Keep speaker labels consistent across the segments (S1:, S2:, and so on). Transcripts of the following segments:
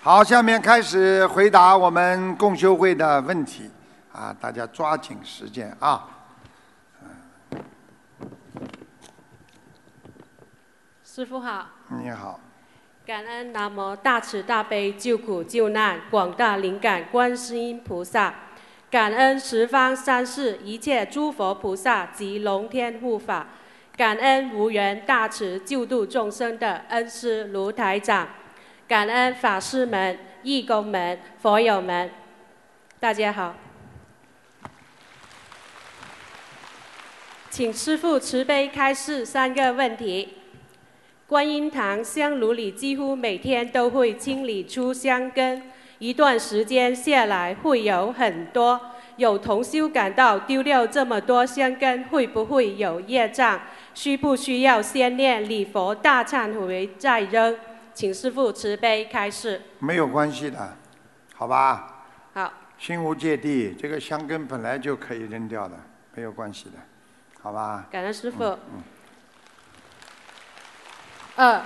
S1: 好，下面开始回答我们共修会的问题。啊，大家抓紧时间啊。
S2: 师傅好，
S1: 你好，
S2: 感恩南无大慈大悲救苦救难广大灵感观世音菩萨，感恩十方三世一切诸佛菩萨及龙天护法，感恩无缘大慈救度众生的恩师卢台长，感恩法师们、义工们、佛友们，大家好。请师父慈悲开示三个问题。观音堂香炉里几乎每天都会清理出香根，一段时间下来会有很多。有同修感到丢掉这么多香根会不会有业障？需不需要先念礼佛大忏悔再扔？请师父慈悲开示。
S1: 没有关系的，好吧？
S2: 好，
S1: 心无芥蒂，这个香根本来就可以扔掉的，没有关系的，好吧？
S2: 感恩师父。
S1: 嗯。
S2: 二，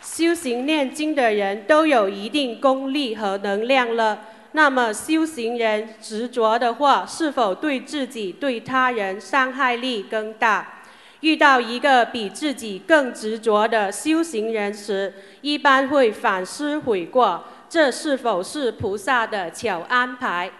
S2: 修行念经的人都有一定功力和能量了，那么修行人执着的话，是否对自己、对他人伤害力更大？遇到一个比自己更执着的修行人时，一般会反思悔过，这是否是菩萨的巧安排？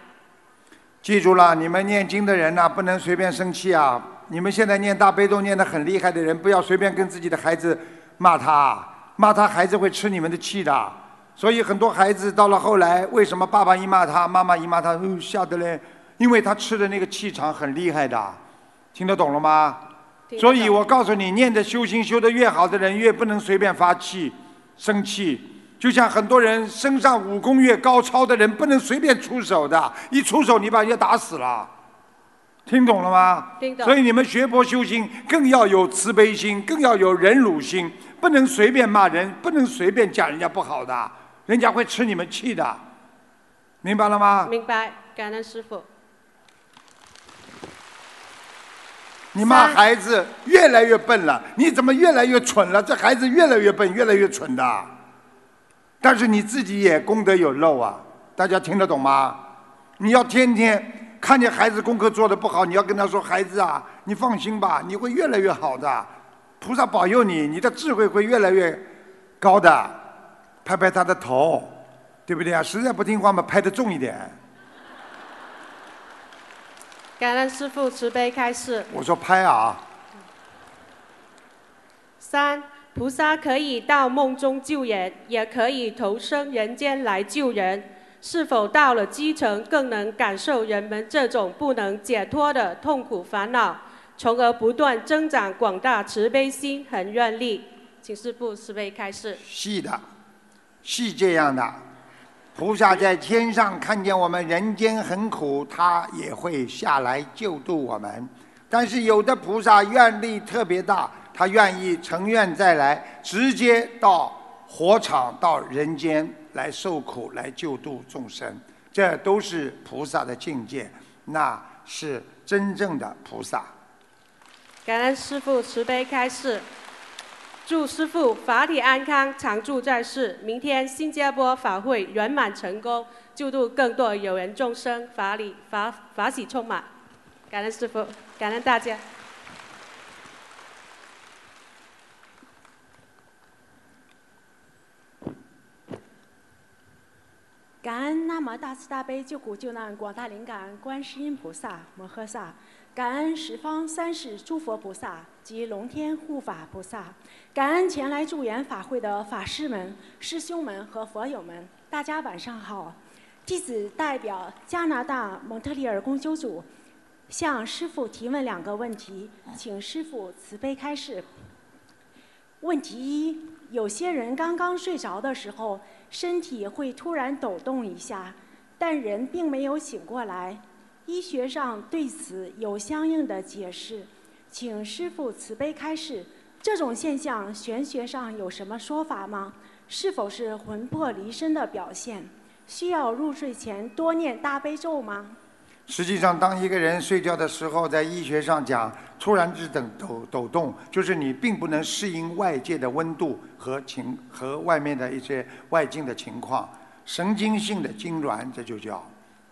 S1: 记住了，你们念经的人呢，不能随便生气啊！你们现在念大悲咒念得很厉害的人，不要随便跟自己的孩子。骂他，骂他，孩子会吃你们的气的。所以很多孩子到了后来，为什么爸爸一骂他，妈妈一骂他，嗯，吓得嘞？因为他吃的那个气场很厉害的，听得懂了吗？所以我告诉你，念的修心修得越好的人，越不能随便发气、生气。就像很多人身上武功越高超的人，不能随便出手的，一出手你把人家打死了。听懂了吗？
S2: 听懂。
S1: 所以你们学佛修心，更要有慈悲心，更要有忍辱心。不能随便骂人，不能随便讲人家不好的，人家会吃你们气的，明白了吗？
S2: 明白，感恩师傅。
S1: 你骂孩子越来越笨了，你怎么越来越蠢了？这孩子越来越笨，越来越蠢的。但是你自己也功德有漏啊，大家听得懂吗？你要天天看见孩子功课做的不好，你要跟他说：“孩子啊，你放心吧，你会越来越好的。”菩萨保佑你，你的智慧会越来越高的。拍拍他的头，对不对啊？实在不听话嘛，拍得重一点。
S2: 感恩师父慈悲开示。
S1: 我说拍啊。
S2: 三，菩萨可以到梦中救人，也可以投生人间来救人。是否到了基层，更能感受人们这种不能解脱的痛苦烦恼？从而不断增长广大慈悲心和愿力，请师父慈悲开示。
S1: 是的，是这样的。菩萨在天上看见我们人间很苦，他也会下来救度我们。但是有的菩萨愿力特别大，他愿意成愿再来，直接到火场到人间来受苦，来救度众生。这都是菩萨的境界，那是真正的菩萨。
S2: 感恩师父慈悲开示，祝师傅法体安康，常驻在世。明天新加坡法会圆满成功，救度更多有缘众生，法理法法喜充满。感恩师傅，感恩大家。
S3: 感恩那么大慈大悲救苦救难广大灵感观世音菩萨摩诃萨。感恩十方三世诸佛菩萨及龙天护法菩萨，感恩前来助缘法会的法师们、师兄们和佛友们，大家晚上好。弟子代表加拿大蒙特利尔公修组向师父提问两个问题，请师父慈悲开示。问题一：有些人刚刚睡着的时候，身体会突然抖动一下，但人并没有醒过来。医学上对此有相应的解释，请师父慈悲开示。这种现象，玄学上有什么说法吗？是否是魂魄离身的表现？需要入睡前多念大悲咒吗？
S1: 实际上，当一个人睡觉的时候，在医学上讲，突然之等抖抖动，就是你并不能适应外界的温度和情和外面的一些外境的情况。神经性的痉挛，这就叫，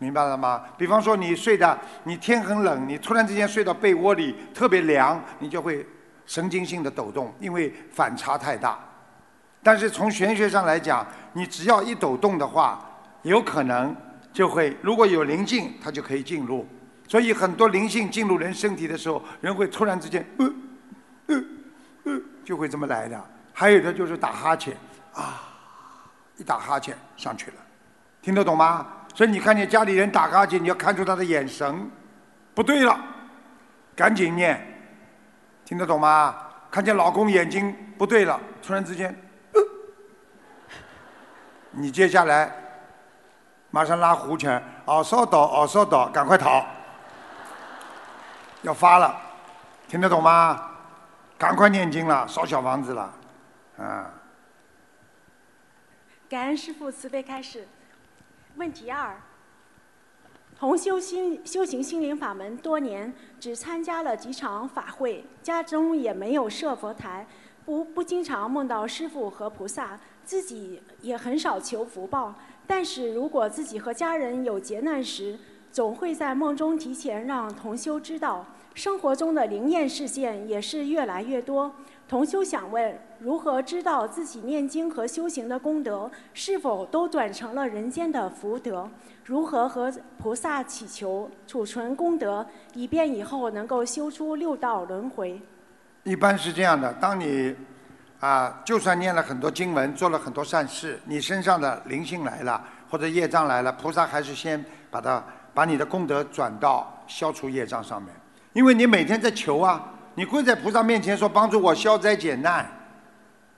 S1: 明白了吗？比方说你睡的，你天很冷，你突然之间睡到被窝里特别凉，你就会神经性的抖动，因为反差太大。但是从玄学上来讲，你只要一抖动的话，有可能就会，如果有灵性，它就可以进入。所以很多灵性进入人身体的时候，人会突然之间，呃，呃，呃，就会这么来的。还有的就是打哈欠，啊，一打哈欠上去了，听得懂吗？所以你看见家里人打哈欠，你要看出他的眼神不对了，赶紧念，听得懂吗？看见老公眼睛不对了，突然之间，呃，你接下来马上拉胡拳，哦，稍等，哦，稍等，赶快逃。要发了，听得懂吗？赶快念经了，烧小房子了，啊！
S3: 感恩师父慈悲开始。问题二：同修心修行心灵法门多年，只参加了几场法会，家中也没有设佛台，不不经常梦到师父和菩萨，自己也很少求福报。但是如果自己和家人有劫难时，总会在梦中提前让同修知道。生活中的灵验事件也是越来越多。同修想问：如何知道自己念经和修行的功德是否都转成了人间的福德？如何和菩萨祈求储存功德，以便以后能够修出六道轮回？
S1: 一般是这样的：当你啊，就算念了很多经文，做了很多善事，你身上的灵性来了，或者业障来了，菩萨还是先把它把你的功德转到消除业障上面。因为你每天在求啊，你跪在菩萨面前说帮助我消灾解难，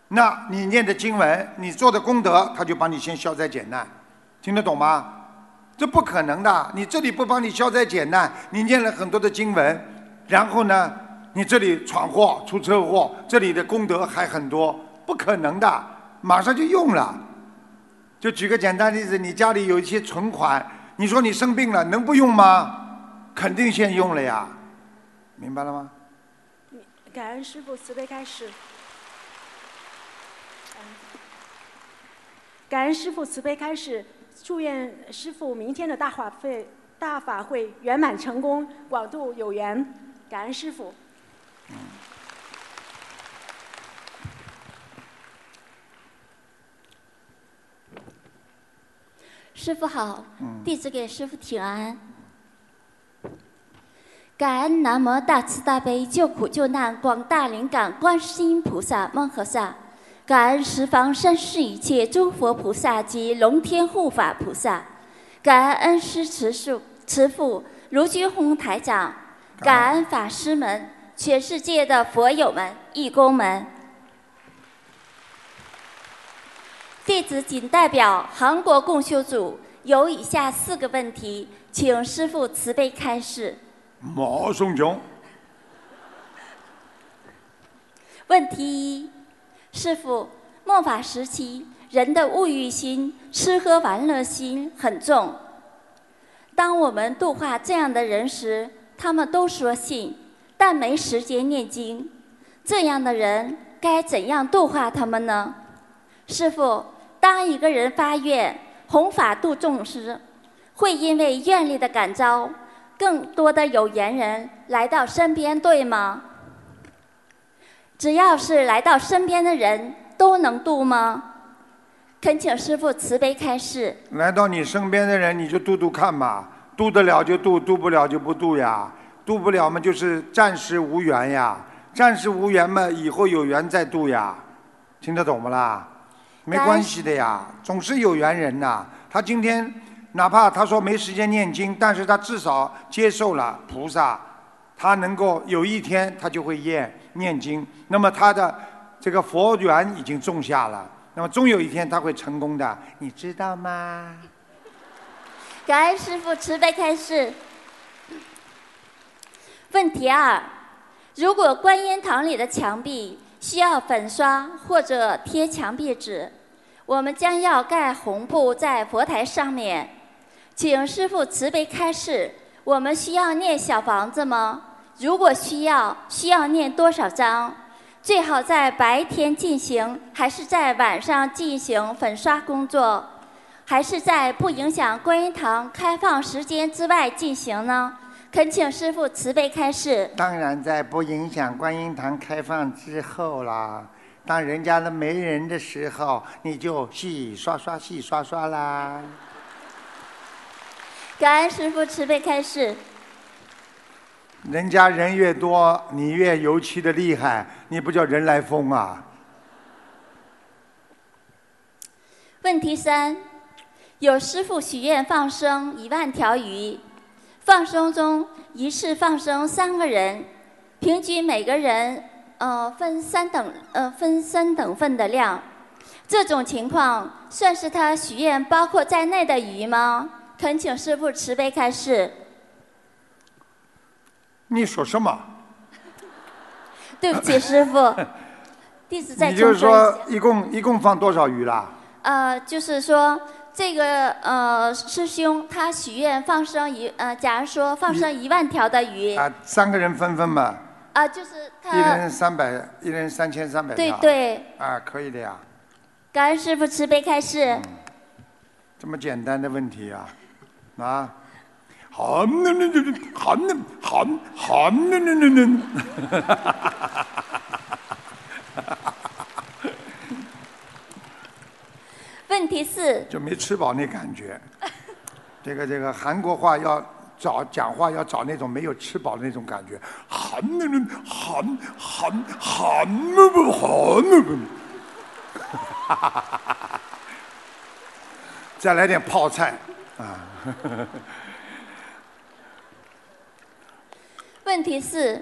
S1: 那你念的经文，你做的功德，他就帮你先消灾解难，听得懂吗？这不可能的，你这里不帮你消灾解难，你念了很多的经文，然后呢，你这里闯祸出车祸，这里的功德还很多，不可能的，马上就用了。就举个简单例子，你家里有一些存款，你说你生病了能不用吗？肯定先用了呀。明白了吗？
S3: 感恩师父慈悲开始。感恩师父慈悲开示，祝愿师父明天的大法会大法会圆满成功，广度有缘。感恩师父。
S4: 师傅好，弟子给师傅请安。感恩南无大慈大悲救苦救难广大灵感观世音菩萨摩诃萨，感恩十方三世一切诸佛菩萨及龙天护法菩萨，感恩恩师慈父慈父卢军宏台长，感恩法师们，全世界的佛友们、义工们。弟子仅代表韩国共修组，有以下四个问题，请师父慈悲开示。
S1: 马松琼。
S4: 问题一：师傅，末法时期人的物欲心、吃喝玩乐心很重。当我们度化这样的人时，他们都说信，但没时间念经。这样的人该怎样度化他们呢？师傅，当一个人发愿弘法度众时，会因为愿力的感召。更多的有缘人来到身边，对吗？只要是来到身边的人都能度吗？恳请师傅慈悲开示。
S1: 来到你身边的人，你就度度看嘛，度得了就度，度不了就不度呀。度不了嘛，就是暂时无缘呀。暂时无缘嘛，以后有缘再度呀。听得懂不啦？没关系的呀，总是有缘人呐。他今天。哪怕他说没时间念经，但是他至少接受了菩萨，他能够有一天他就会念念经，那么他的这个佛缘已经种下了，那么终有一天他会成功的，你知道吗？
S4: 感恩师父慈悲开示。问题二：如果观音堂里的墙壁需要粉刷或者贴墙壁纸，我们将要盖红布在佛台上面。请师傅慈悲开示，我们需要念小房子吗？如果需要，需要念多少章？最好在白天进行，还是在晚上进行粉刷工作？还是在不影响观音堂开放时间之外进行呢？恳请师傅慈悲开示。
S1: 当然在不影响观音堂开放之后啦。当人家都没人的时候，你就洗刷刷、洗刷刷啦。
S4: 感恩师傅慈悲开示。
S1: 人家人越多，你越油漆的厉害，你不叫人来疯啊？
S4: 问题三：有师傅许愿放生一万条鱼，放生中一次放生三个人，平均每个人呃分三等呃分三等份的量，这种情况算是他许愿包括在内的鱼吗？恳请师傅慈悲开示。
S1: 你说什么？
S4: 对不起，师傅，弟子再
S1: 你就是说，一共一共放多少鱼啦？
S4: 呃，就是说，这个呃师兄他许愿放生一呃，假如说放生一万条的鱼。
S1: 啊，三个人分分嘛。
S4: 啊，就是他。
S1: 一人三百，一人三千三百
S4: 条。对对。
S1: 啊，可以的呀。
S4: 感恩师傅慈悲开示。
S1: 这么简单的问题啊，啊。好，那那那那，好那好好那那那那，
S4: 问题是
S1: 就没吃饱那感觉。这个这个韩国话要找讲话要找那种没有吃饱的那种感觉，好那那好好好那不好那不，再来点泡菜啊。
S4: 问题四：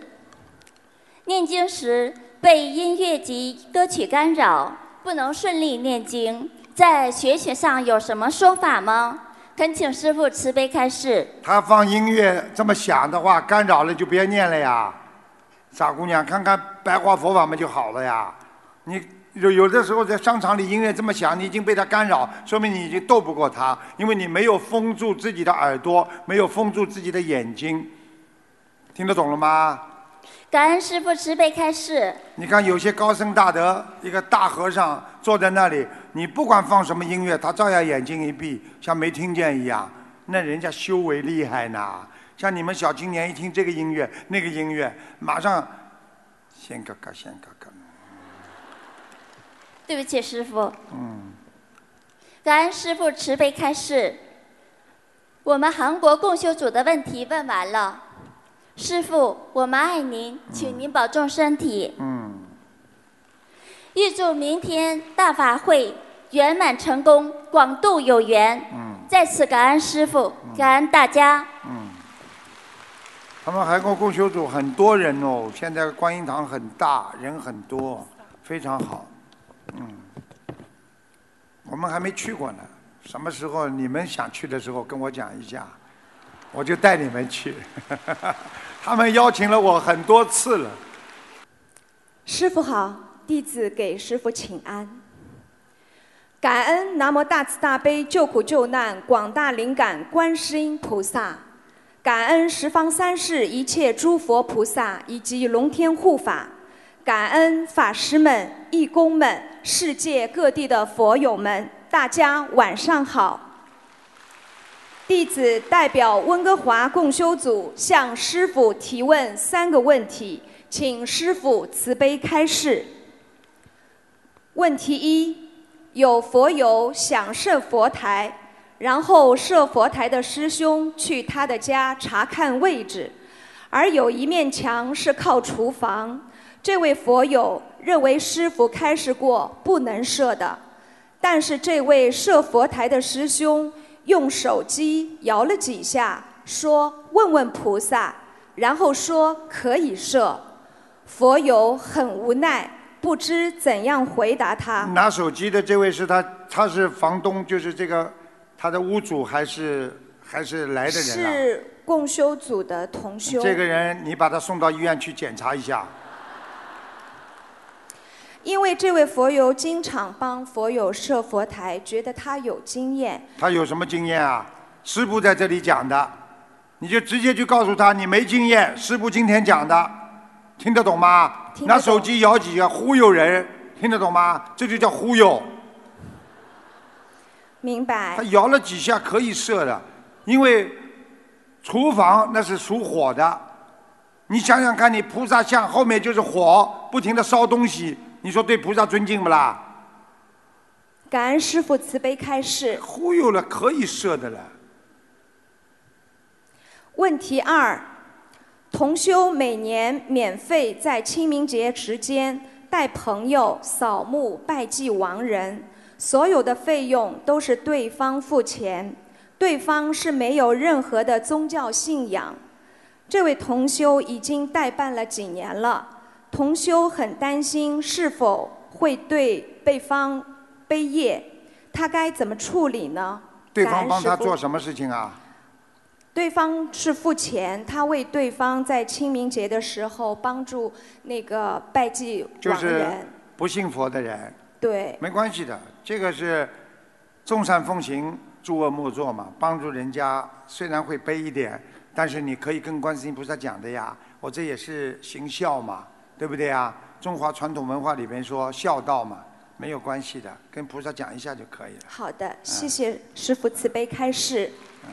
S4: 念经时被音乐及歌曲干扰，不能顺利念经，在学学上有什么说法吗？恳请师傅慈悲开示。
S1: 他放音乐这么响的话，干扰了就别念了呀，傻姑娘，看看白话佛法嘛就好了呀。你有有的时候在商场里音乐这么响，你已经被他干扰，说明你已经斗不过他，因为你没有封住自己的耳朵，没有封住自己的眼睛。听得懂了吗？
S4: 感恩师父慈悲开示。
S1: 你看，有些高僧大德，一个大和尚坐在那里，你不管放什么音乐，他照样眼睛一闭，像没听见一样。那人家修为厉害呢。像你们小青年一听这个音乐、那个音乐，马上先嘎嘎，先嘎嘎。
S4: 对不起，师傅。嗯。感恩师父慈悲开示。我们韩国共修组的问题问完了。师傅，我们爱您，请您保重身体。嗯。预祝明天大法会圆满成功，广度有缘。嗯。再次感恩师傅，感恩大家。嗯。
S1: 他们海国共修组很多人哦，现在观音堂很大，人很多，非常好。嗯。我们还没去过呢，什么时候你们想去的时候跟我讲一下，我就带你们去。他们邀请了我很多次了。
S5: 师傅好，弟子给师傅请安。感恩南无大慈大悲救苦救难广大灵感观世音菩萨，感恩十方三世一切诸佛菩萨以及龙天护法，感恩法师们、义工们、世界各地的佛友们，大家晚上好。弟子代表温哥华共修组向师傅提问三个问题，请师傅慈悲开示。问题一：有佛友想设佛台，然后设佛台的师兄去他的家查看位置，而有一面墙是靠厨房，这位佛友认为师傅开示过不能设的，但是这位设佛台的师兄。用手机摇了几下，说：“问问菩萨。”然后说：“可以设。”佛友很无奈，不知怎样回答他。
S1: 拿手机的这位是他，他是房东，就是这个他的屋主，还是还是来的人
S5: 是共修组的同修。
S1: 这个人，你把他送到医院去检查一下。
S5: 因为这位佛友经常帮佛友设佛台，觉得他有经验。
S1: 他有什么经验啊？师傅在这里讲的，你就直接去告诉他你没经验。师傅今天讲的，听得懂吗？拿手机摇几下忽悠人，听得懂吗？这就叫忽悠。
S5: 明白
S1: 他。摇了几下可以设的，因为厨房那是属火的。你想想看，你菩萨像后面就是火，不停的烧东西，你说对菩萨尊敬不啦？
S5: 感恩师傅慈悲开示。
S1: 忽悠了，可以射的了。
S5: 问题二：同修每年免费在清明节时间带朋友扫墓拜祭亡人，所有的费用都是对方付钱，对方是没有任何的宗教信仰。这位同修已经代办了几年了，同修很担心是否会对对方背业，他该怎么处理呢？
S1: 对方帮他做什么事情啊？
S5: 对方是付钱，他为对方在清明节的时候帮助那个拜祭
S1: 就是。不信佛的人，
S5: 对，
S1: 没关系的，这个是众善奉行，诸恶莫作嘛。帮助人家虽然会背一点，但是你可以跟观世音菩萨讲的呀，我这也是行孝嘛，对不对啊？中华传统文化里边说孝道嘛，没有关系的，跟菩萨讲一下就可以了。
S5: 好的，谢谢师傅慈悲开示。嗯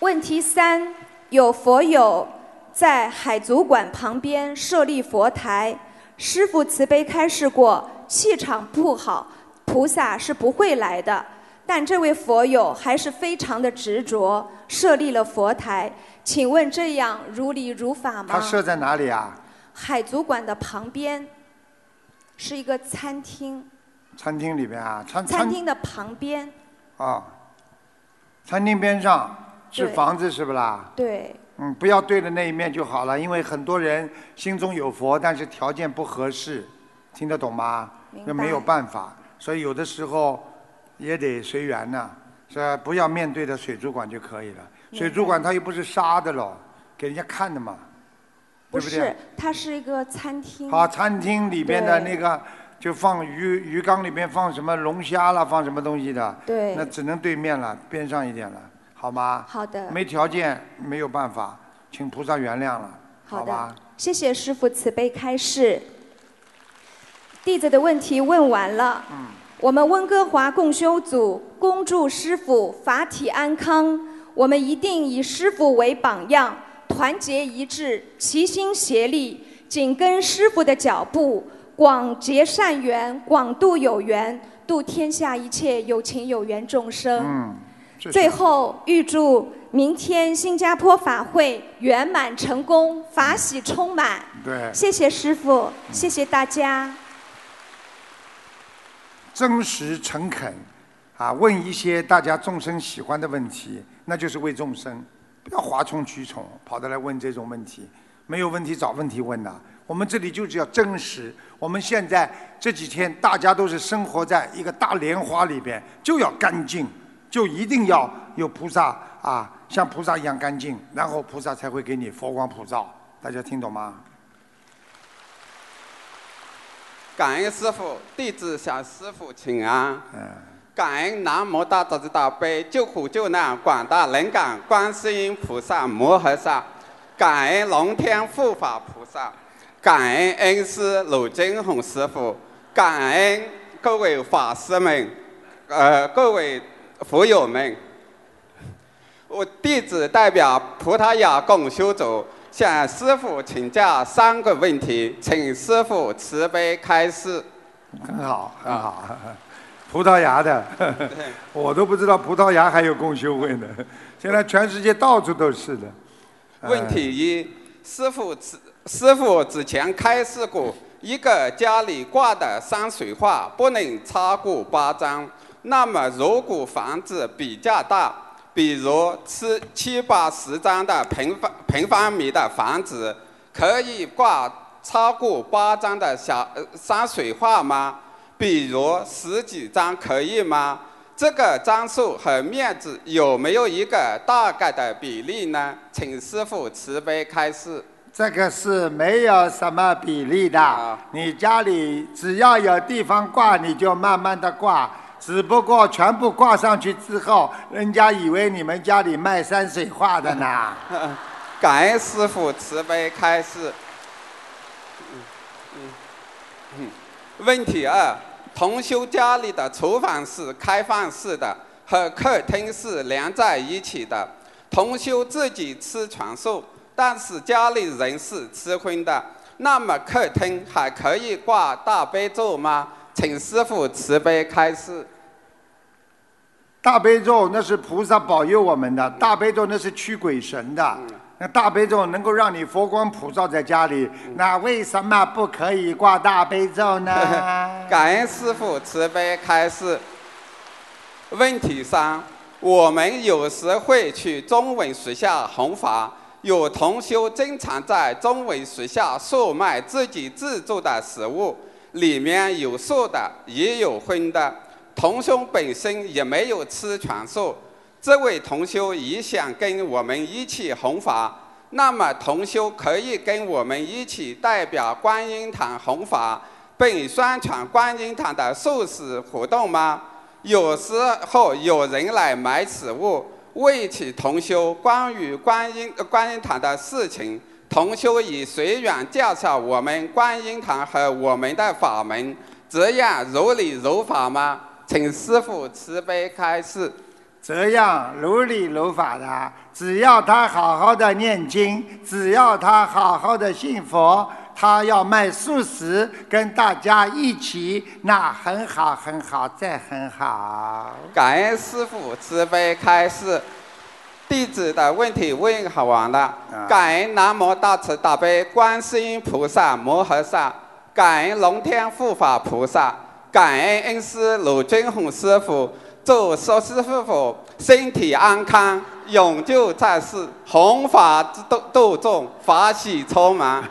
S5: 问题三：有佛友在海族馆旁边设立佛台，师傅慈悲开示过，气场不好，菩萨是不会来的。但这位佛友还是非常的执着，设立了佛台。请问这样如理如法吗？
S1: 它设在哪里啊？
S5: 海族馆的旁边是一个餐厅，
S1: 餐厅里边啊？餐
S5: 餐厅的旁边，
S1: 啊，餐厅边上是房子是不啦？
S5: 对，
S1: 嗯，不要对着那一面就好了，因为很多人心中有佛，但是条件不合适，听得懂吗？
S5: 明
S1: 那没有办法，所以有的时候也得随缘呐，是吧？不要面对着水族馆就可以了。水族馆它又不是杀的喽，给人家看的嘛，
S5: 不
S1: 对不对
S5: 是？，它是一个餐厅。
S1: 好，餐厅里边的那个就放鱼鱼缸里面放什么龙虾啦，放什么东西的，
S5: 对
S1: 那只能对面了，边上一点了，好吗？
S5: 好的，
S1: 没条件没有办法，请菩萨原谅了，
S5: 好
S1: 吧
S5: 的？，谢谢师傅慈悲开示。弟子的问题问完了。
S1: 嗯
S5: 我们温哥华共修组恭祝师傅法体安康。我们一定以师傅为榜样，团结一致，齐心协力，紧跟师傅的脚步，广结善缘，广度有缘，度天下一切有情有缘众生。
S1: 嗯，
S5: 最后预祝明天新加坡法会圆满成功，法喜充满。
S1: 对
S5: 谢谢师傅，谢谢大家。
S1: 真实诚恳啊，问一些大家众生喜欢的问题，那就是为众生，不要哗众取宠，跑得来问这种问题，没有问题找问题问呐、我们这里就是要真实。我们现在这几天大家都是生活在一个大莲花里边，就要干净，就一定要有菩萨啊，像菩萨一样干净，然后菩萨才会给你佛光普照。大家听懂吗？
S6: 感恩师傅，弟子向师傅请安。
S1: 嗯，
S6: 感恩南无大慈大悲救苦救难广大灵感观世音菩萨摩诃萨，感恩龙天护法菩萨，感恩恩师鲁金红师傅，感恩各位法师们，呃，各位佛友们。我弟子代表葡萄牙共修组向师傅请教三个问题，请师傅慈悲开示。
S1: 很好，很好。葡萄牙的，我都不知道葡萄牙还有共修会呢。现在全世界到处都是的。
S6: 问题一：师傅之师傅之前开示过，一个家里挂的山水画不能超过八张。那么，如果房子比较大，比如七七八十张的平方平方米的房子，可以挂超过八张的小呃山水画吗？比如十几张可以吗？这个张数和面积有没有一个大概的比例呢？请师傅慈悲开示。
S1: 这个是没有什么比例的。
S6: 啊，
S1: 你家里只要有地方挂，你就慢慢的挂。只不过全部挂上去之后，人家以为你们家里卖山水画的呢。
S6: 感恩师傅慈悲开示。嗯。嗯。嗯。问题二：同修家里的厨房是开放式的，和客厅是连在一起的。同修自己吃全素，但是家里人是吃荤的。那么客厅还可以挂大悲咒吗？请师傅慈悲开示。
S1: 大悲咒那是菩萨保佑我们的，大悲咒那是驱鬼神的。那大悲咒能够让你佛光普照在家里，那为什么不可以挂大悲咒呢？
S6: 感恩师傅慈悲开示。问题三：我们有时会去中文学校弘法，有同修经常在中文学校售卖自己制作的食物，里面有素的，也有荤的。同修本身也没有吃全素，这位同修也想跟我们一起弘法，那么同修可以跟我们一起代表观音堂弘法，并宣传观音堂的素食活动吗？有时候有人来买食物，问起同修关于观音观音堂的事情，同修以随缘介绍我们观音堂和我们的法门，这样如理如法吗？请师傅慈悲开示。
S1: 这样如理如法的，只要他好好的念经，只要他好好的信佛，他要卖素食，跟大家一起，那很好，很好，再很好。
S6: 感恩师傅慈悲开示。弟子的问题问好完了。感恩南无大慈大悲观世音菩萨摩诃萨，感恩龙天护法菩萨。感恩恩师鲁军宏师傅，祝苏师傅身体安康，永久在世，弘法度度众，法喜充满。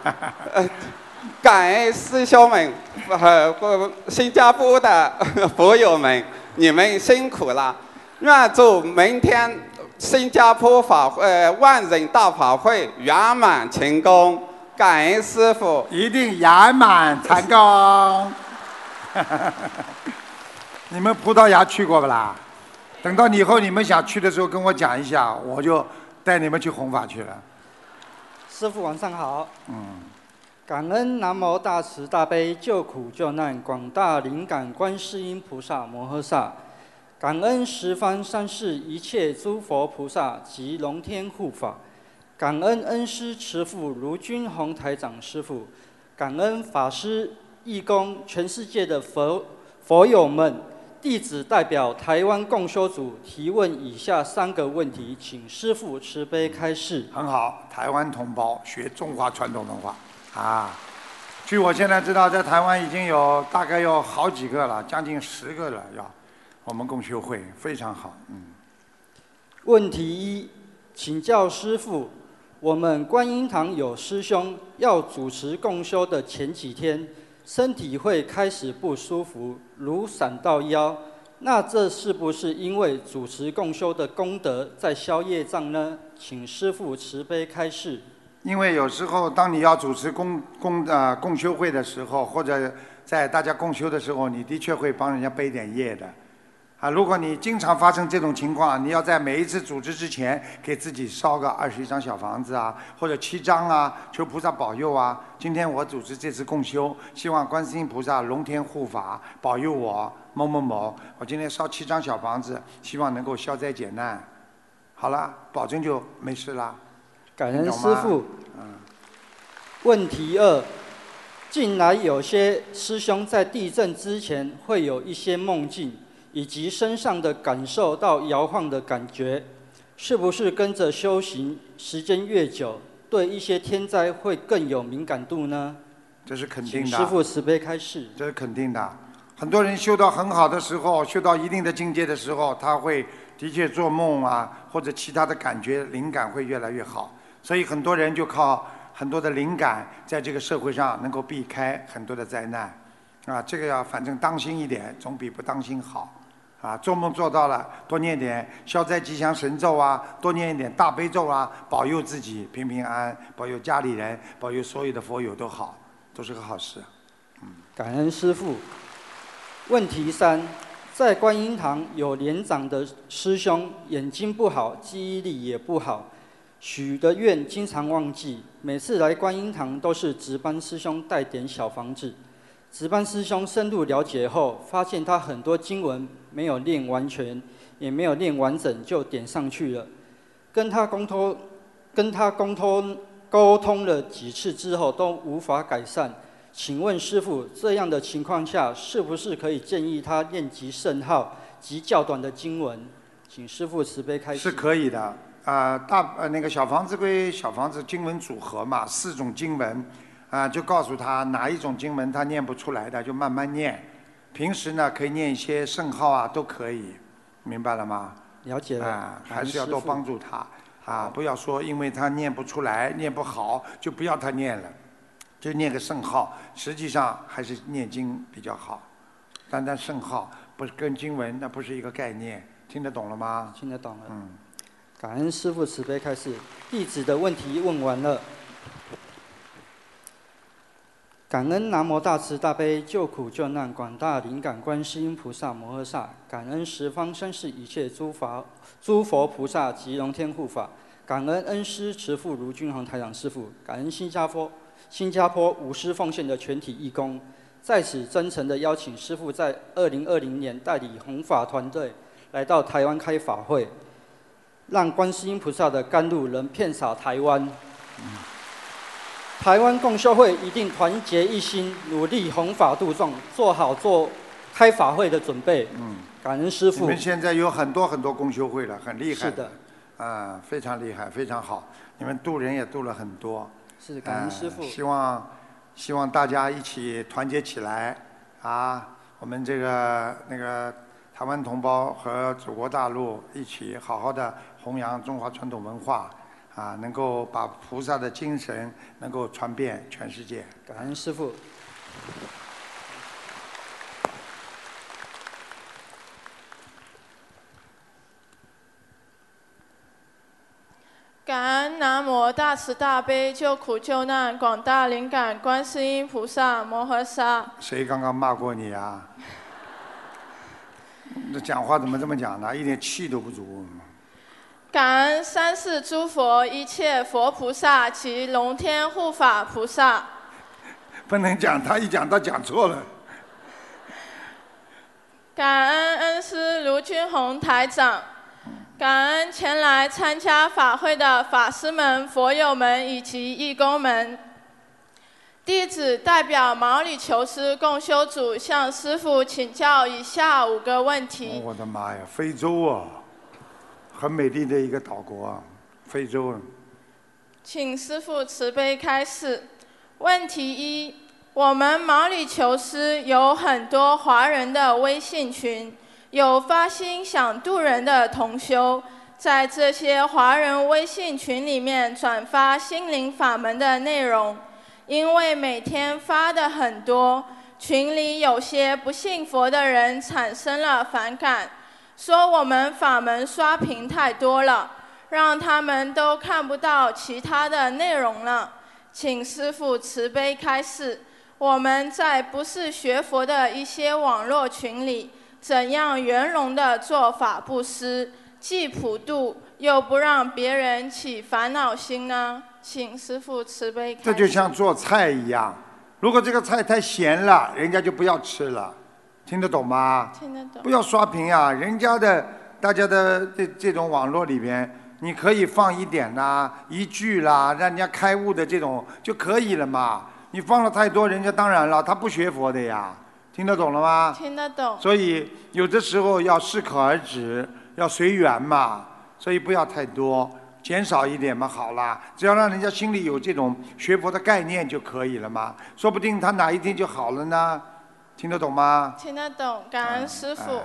S6: 感恩师兄们和新加坡的佛友们，你们辛苦了。愿祝明天新加坡法呃万人大法会圆满成功。感恩师傅，
S1: 一定圆满成功。你们葡萄牙去过不啦？等到以后你们想去的时候，跟我讲一下，我就带你们去弘法去了。
S7: 师傅晚上好。
S1: 嗯。
S7: 感恩南无大慈大悲救苦救难广大灵感观世音菩萨摩诃萨，感恩十方三世一切诸佛菩萨及龙天护法，感恩恩师慈父卢军宏台长师傅，感恩法师。义工，全世界的佛佛友们，弟子代表台湾共修组提问以下三个问题，请师父慈悲开示。
S1: 很好，台湾同胞学中华传统文化啊。据我现在知道，在台湾已经有大概有好几个了，将近十个了，要我们共修会非常好。嗯。
S7: 问题一，请教师父，我们观音堂有师兄要主持共修的前几天。身体会开始不舒服，如闪到腰，那这是不是因为主持共修的功德在消业障呢？请师父慈悲开示。
S1: 因为有时候当你要主持共共呃共修会的时候，或者在大家共修的时候，你的确会帮人家背点业的。啊，如果你经常发生这种情况，你要在每一次组织之前给自己烧个二十一张小房子啊，或者七张啊，求菩萨保佑啊。今天我组织这次共修，希望观世音菩萨龙天护法保佑我某某某。我今天烧七张小房子，希望能够消灾解难。好了，保证就没事了。
S7: 感恩师傅。嗯。问题二：近来有些师兄在地震之前会有一些梦境。以及身上的感受到摇晃的感觉，是不是跟着修行时间越久，对一些天灾会更有敏感度呢？
S1: 这是肯定的。
S7: 师父慈悲开示。
S1: 这是肯定的。很多人修到很好的时候，修到一定的境界的时候，他会的确做梦啊，或者其他的感觉灵感会越来越好。所以很多人就靠很多的灵感，在这个社会上能够避开很多的灾难。啊，这个要反正当心一点，总比不当心好。啊，做梦做到了，多念点消灾吉祥神咒啊，多念一点大悲咒啊，保佑自己平平安安，保佑家里人，保佑所有的佛友都好，都是个好事。
S7: 嗯，感恩师父。问题三，在观音堂有年长的师兄，眼睛不好，记忆力也不好，许的愿经常忘记，每次来观音堂都是值班师兄带点小房子。值班师兄深入了解后，发现他很多经文没有念完全，也没有念完整就点上去了。跟他沟通，跟他沟通沟通了几次之后都无法改善。请问师傅，这样的情况下，是不是可以建议他念及圣号及较短的经文？请师傅慈悲开示。
S1: 是可以的。啊、大呃那个小房子归小房子经文组合嘛，四种经文，啊、就告诉他哪一种经文他念不出来的，就慢慢念。平时呢，可以念一些圣号啊，都可以，明白了吗？
S7: 了解了。
S1: 啊，还是要多帮助他啊，不要说因为他念不出来、念不好就不要他念了，就念个圣号。实际上还是念经比较好，单单圣号不是跟经文那不是一个概念，听得懂了吗？
S7: 听得懂了。
S1: 嗯，
S7: 感恩师父慈悲开示，弟子的问题问完了。感恩南无大慈大悲救苦救难广大灵感观世音菩萨摩诃萨，感恩十方三世一切诸佛诸佛菩萨及龙天护法，感恩恩师慈父卢军宏台长师父，感恩新加坡新加坡无私奉献的全体义工，在此真诚的邀请师父在二零二零年带领弘法团队来到台湾开法会，让观世音菩萨的甘露能遍洒台湾。台湾共修会一定团结一心，努力弘法度众，做好做开法会的准备。
S1: 嗯，
S7: 感恩师父。
S1: 你们现在有很多很多共修会了，很厉害。
S7: 是的。
S1: 啊，非常厉害，非常好。你们渡人也渡了很多。
S7: 是感恩师父
S1: 呃希望希望大家一起团结起来啊！我们这个那个台湾同胞和祖国大陆一起好好的弘扬中华传统文化啊，能够把菩萨的精神能够传遍全世界。
S7: 感恩师父。
S8: 感恩南无大慈大悲救苦救难广大灵感观世音菩萨摩诃萨。
S1: 谁刚刚骂过你啊？这讲话怎么这么讲呢？一点气都不足。
S8: 感恩三世诸佛一切佛菩萨及龙天护法菩萨。
S1: 不能讲，他一讲他讲错了。
S8: 感恩恩师卢军宏台长，感恩前来参加法会的法师们、佛友们以及义工们。弟子代表毛里求斯共修组向师父请教以下五个问题。
S1: 我的妈呀，非洲啊，很美丽的一个岛国啊，非洲。
S8: 请师父慈悲开示。问题一：我们毛里求斯有很多华人的微信群，有发心想渡人的同修，在这些华人微信群里面转发心灵法门的内容，因为每天发的很多，群里有些不信佛的人产生了反感，说我们法门刷屏太多了，让他们都看不到其他的内容了。请师父慈悲开示，我们在不是学佛的一些网络群里，怎样圆融的做法布施，既普度又不让别人起烦恼心呢？请师父慈悲开示。
S1: 这就像做菜一样，如果这个菜太咸了，人家就不要吃了，听得懂吗？
S8: 听得懂。
S1: 不要刷屏啊！人家的大家的这这种网络里边，你可以放一点啦、一句啦，让人家开悟的这种就可以了嘛。你放了太多，人家当然了，他不学佛的呀，听得懂了吗？
S8: 听得懂。
S1: 所以有的时候要适可而止，要随缘嘛。所以不要太多，减少一点嘛，好啦。只要让人家心里有这种学佛的概念就可以了嘛。说不定他哪一天就好了呢，听得懂吗？
S8: 听得懂，感恩师父。
S1: 哎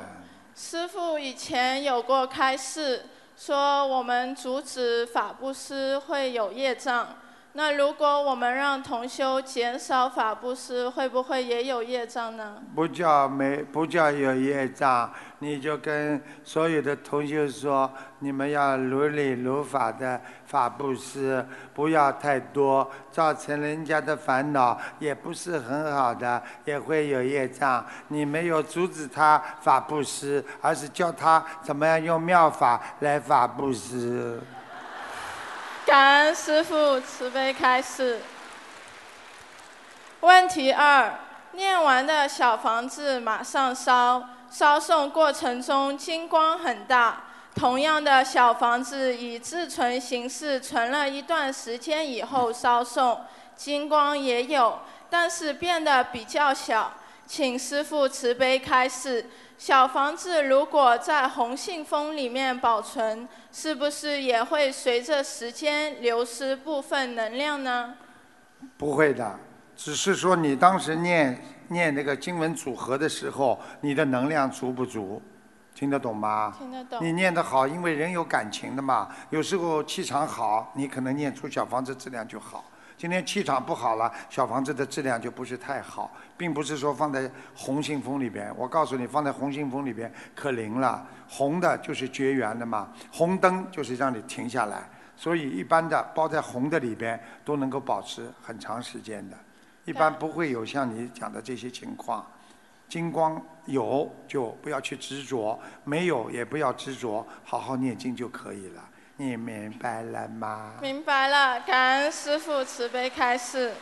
S8: 师傅以前有过开示，说我们阻止法布施会有业障。那如果我们让同修减少法布施，会不会也有业障呢？
S1: 不叫没不叫有业障，你就跟所有的同学说，你们要如理如法的法布施，不要太多，造成人家的烦恼也不是很好的，也会有业障。你没有阻止他法布施，而是教他怎么样用妙法来法布施。
S8: 感恩师父慈悲开示。问题二：念完的小房子马上烧，烧送过程中金光很大。同样的小房子以自存形式存了一段时间以后烧送，金光也有，但是变得比较小。请师父慈悲开示，小房子如果在红信封里面保存，是不是也会随着时间流失部分能量呢？
S1: 不会的，只是说你当时念念那个经文组合的时候，你的能量足不足？听得懂吗？
S8: 听得懂。
S1: 你念得好，因为人有感情的嘛。有时候气场好，你可能念出小房子质量就好。今天气场不好了，小房子的质量就不是太好，并不是说放在红信封里边。我告诉你，放在红信封里边可灵了。红的就是绝缘的嘛，红灯就是让你停下来。所以一般的包在红的里边都能够保持很长时间的，一般不会有像你讲的这些情况。金光有就不要去执着，没有也不要执着，好好念经就可以了。你明白了吗？
S8: 明白了，感恩师父慈悲开示。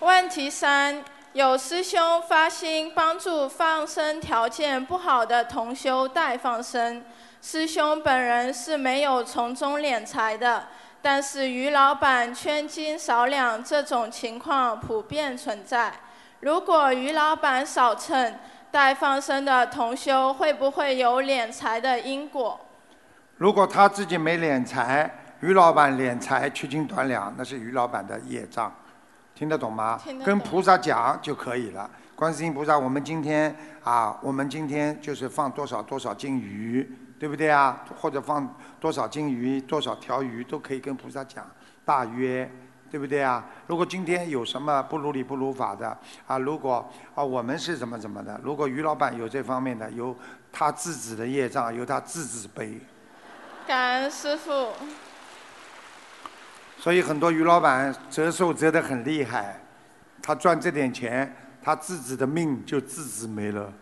S8: 问题三：有师兄发心帮助放生条件不好的同修代放生，师兄本人是没有从中敛财的，但是于老板圈金少两这种情况普遍存在。如果于老板少称，带放生的同修会不会有敛财的因果？
S1: 如果他自己没敛财，于老板敛财缺斤短两，那是于老板的业障，听得懂吗？
S8: 懂
S1: 跟菩萨讲就可以了。观世音菩萨，我们今天啊，我们今天就是放多少多少斤鱼，对不对啊？或者放多少斤鱼、多少条鱼，都可以跟菩萨讲，大约。对不对啊？如果今天有什么不如理不如法的啊，如果啊我们是怎么怎么的，如果于老板有这方面的，有他自己的业障，由他自己背。
S8: 感恩师傅。
S1: 所以很多于老板折寿折得很厉害，他赚这点钱，他自己的命就自己没了。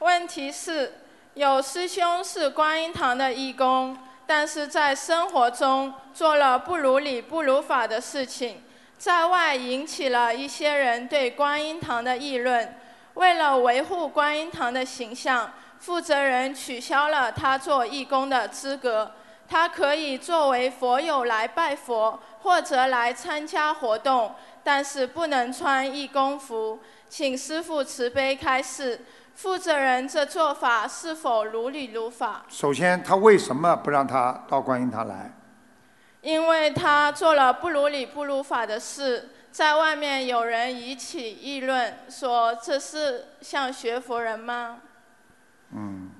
S8: 问题是，有师兄是观音堂的义工，但是在生活中做了不如理不如法的事情，在外引起了一些人对观音堂的议论。为了维护观音堂的形象，负责人取消了他做义工的资格。他可以作为佛友来拜佛，或者来参加活动，但是不能穿义工服。请师父慈悲开示，负责人这做法是否如理如法？
S1: 首先，他为什么不让他到观音堂来？
S8: 因为他做了不如理不如法的事，在外面有人引起议论，说这是像学佛人吗？
S1: 嗯，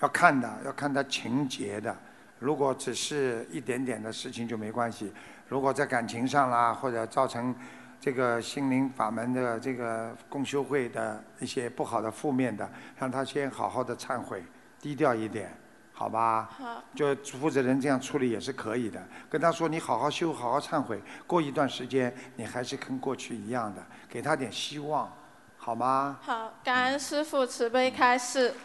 S1: 要看的，要看他情节的。如果只是一点点的事情就没关系，如果在感情上啦，或者造成这个心灵法门的这个共修会的一些不好的负面的，让他先好好的忏悔，低调一点，好吧？
S8: 好。
S1: 就负责人这样处理也是可以的，跟他说你好好修，好好忏悔，过一段时间你还是跟过去一样的，给他点希望，好吗？
S8: 好，感恩师父慈悲开示。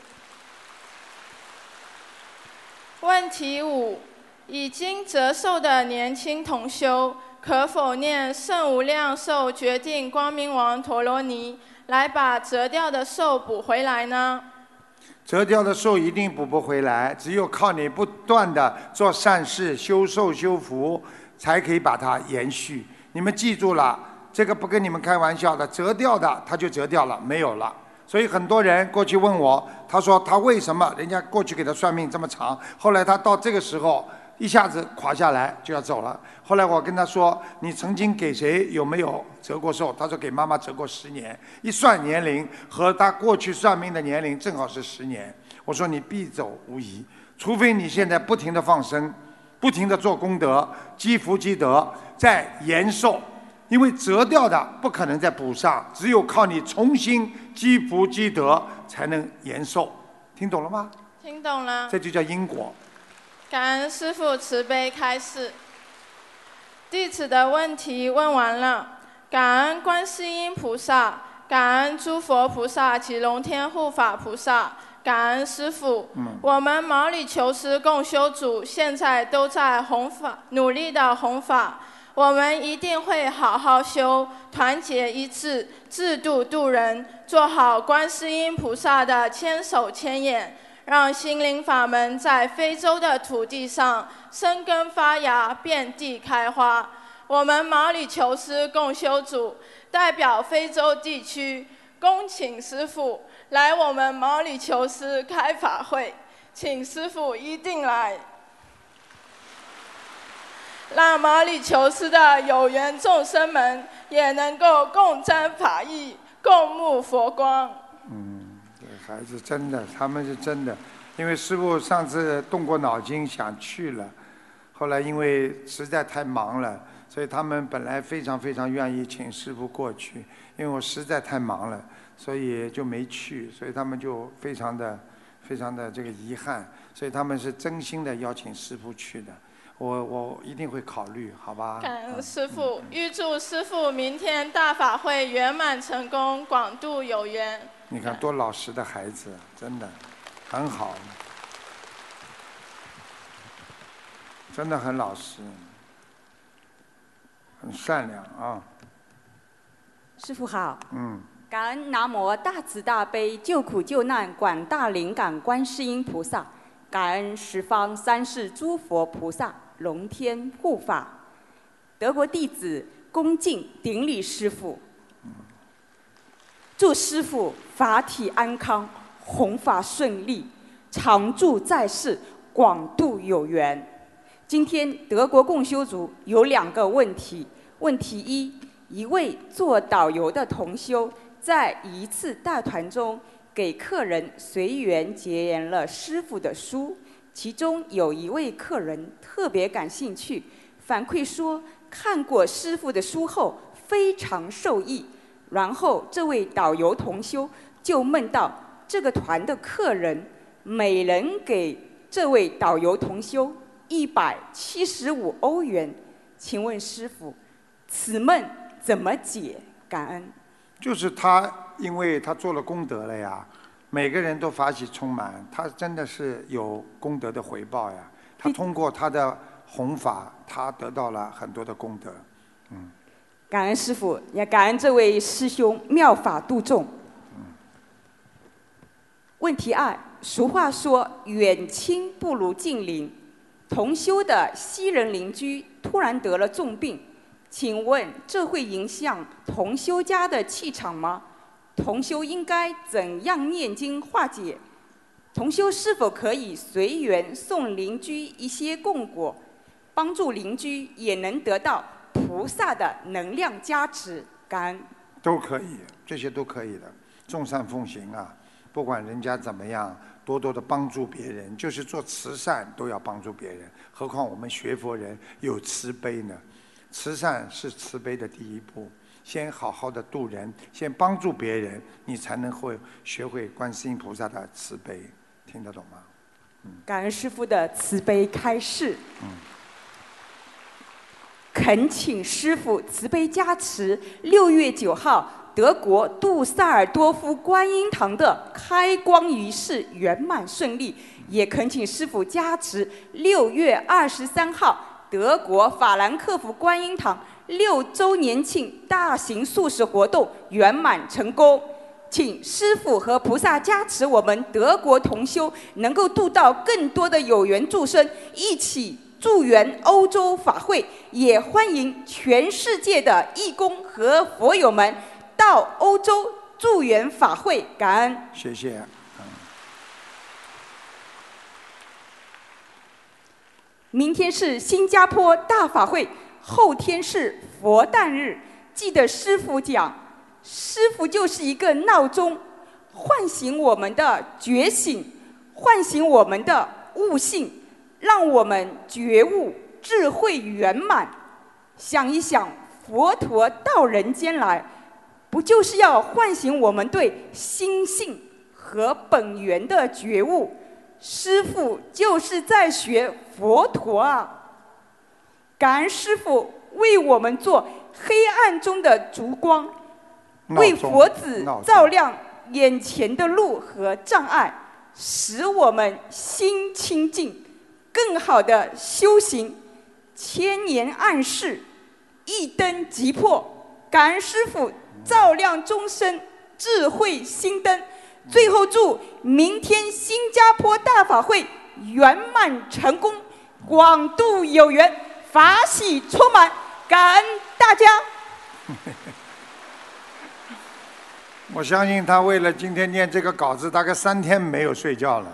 S8: 问题五：已经折寿的年轻同修，可否念圣无量寿决定光明王陀罗尼，来把折掉的寿补回来呢？
S1: 折掉的寿一定补不回来，只有靠你不断的做善事、修寿修福，才可以把它延续。你们记住了，这个不跟你们开玩笑的，折掉的它就折掉了，没有了。所以很多人过去问我，他说他为什么人家过去给他算命这么长，后来他到这个时候一下子垮下来就要走了。后来我跟他说，你曾经给谁有没有折过寿？他说给妈妈折过十年，一算年龄和他过去算命的年龄正好是十年。我说你必走无疑，除非你现在不停的放生，不停的做功德，积福积德，在延寿。因为折掉的不可能再补上，只有靠你重新积福积德才能延寿，听懂了吗？
S8: 听懂了。
S1: 这就叫因果。
S8: 感恩师父慈悲开示。弟子的问题问完了，感恩观世音菩萨，感恩诸佛菩萨及龙天护法菩萨，感恩师父。
S1: 嗯。
S8: 我们毛里求斯共修组现在都在弘法，努力的弘法。我们一定会好好修，团结一致，制度度人，做好观世音菩萨的千手千眼，让心灵法门在非洲的土地上生根发芽，遍地开花。我们毛里求斯共修组代表非洲地区，恭请师父来我们毛里求斯开法会，请师父一定来。让毛里求斯的有缘众生们也能够共沾法益，共沐佛光。
S1: 嗯，孩子真的，他们是真的，因为师傅上次动过脑筋想去了，后来因为实在太忙了，所以他们本来非常非常愿意请师傅过去，因为我实在太忙了，所以就没去，所以他们就非常的非常的这个遗憾，所以他们是真心的邀请师傅去的。我我一定会考虑，好吧？
S8: 感恩师傅，预祝师傅明天大法会圆满成功，广度有缘。
S1: 你看多老实的孩子，真的很好，真的很老实，很善良啊。
S9: 师傅好。
S1: 嗯。
S9: 感恩南无大慈大悲救苦救难广大灵感观世音菩萨，感恩十方三世诸佛菩萨。龙天护法，德国弟子恭敬顶礼师父，祝师父法体安康，弘法顺利，常驻在世，广度有缘。今天德国共修组有两个问题：问题一，一位做导游的同修在一次大团中给客人随缘结缘了师父的书。其中有一位客人特别感兴趣，反馈说看过师傅的书后非常受益。然后这位导游同修就梦到：这个团的客人每人给这位导游同修一百七十五欧元，请问师傅，此梦怎么解？感恩。
S1: 就是他，因为他做了功德了呀。每个人都法喜充满，他真的是有功德的回报呀。他通过他的弘法，他得到了很多的功德。
S9: 感恩师傅，也感恩这位师兄妙法度众。问题二：俗话说“远亲不如近邻”，同修的西人邻居突然得了重病，请问这会影响同修家的气场吗？同修应该怎样念经化解？同修是否可以随缘送邻居一些供果，帮助邻居也能得到菩萨的能量加持？感恩。
S1: 都可以，这些都可以的，众善奉行啊！不管人家怎么样，多多的帮助别人，就是做慈善都要帮助别人。何况我们学佛人有慈悲呢？慈善是慈悲的第一步。先好好的度人，先帮助别人，你才能会学会观世音菩萨的慈悲，听得懂吗？
S9: 感恩师父的慈悲开示。嗯。恳请师父慈悲加持，六月九号德国杜塞尔多夫观音堂的开光仪式圆满顺利，也恳请师父加持六月二十三号德国法兰克福观音堂。六周年庆大型素食活动圆满成功，请师父和菩萨加持我们德国同修能够度到更多的有缘众生，一起助缘欧洲法会。也欢迎全世界的义工和佛友们到欧洲助缘法会。感恩。
S1: 谢谢。
S9: 明天是新加坡大法会。后天是佛诞日，记得师傅讲，师傅就是一个闹钟，唤醒我们的觉醒，唤醒我们的悟性，让我们觉悟智慧圆满。想一想，佛陀到人间来，不就是要唤醒我们对心性和本源的觉悟？师傅就是在学佛陀啊。感恩师父为我们做黑暗中的烛光，为佛子照亮眼前的路和障碍，使我们心清净，更好的修行。千年暗示，一灯即破，感恩师傅照亮众生智慧心灯。最后祝明天新加坡大法会圆满成功，广度有缘，法喜充满，感恩大家。
S1: 我相信他为了今天念这个稿子，大概三天没有睡觉了。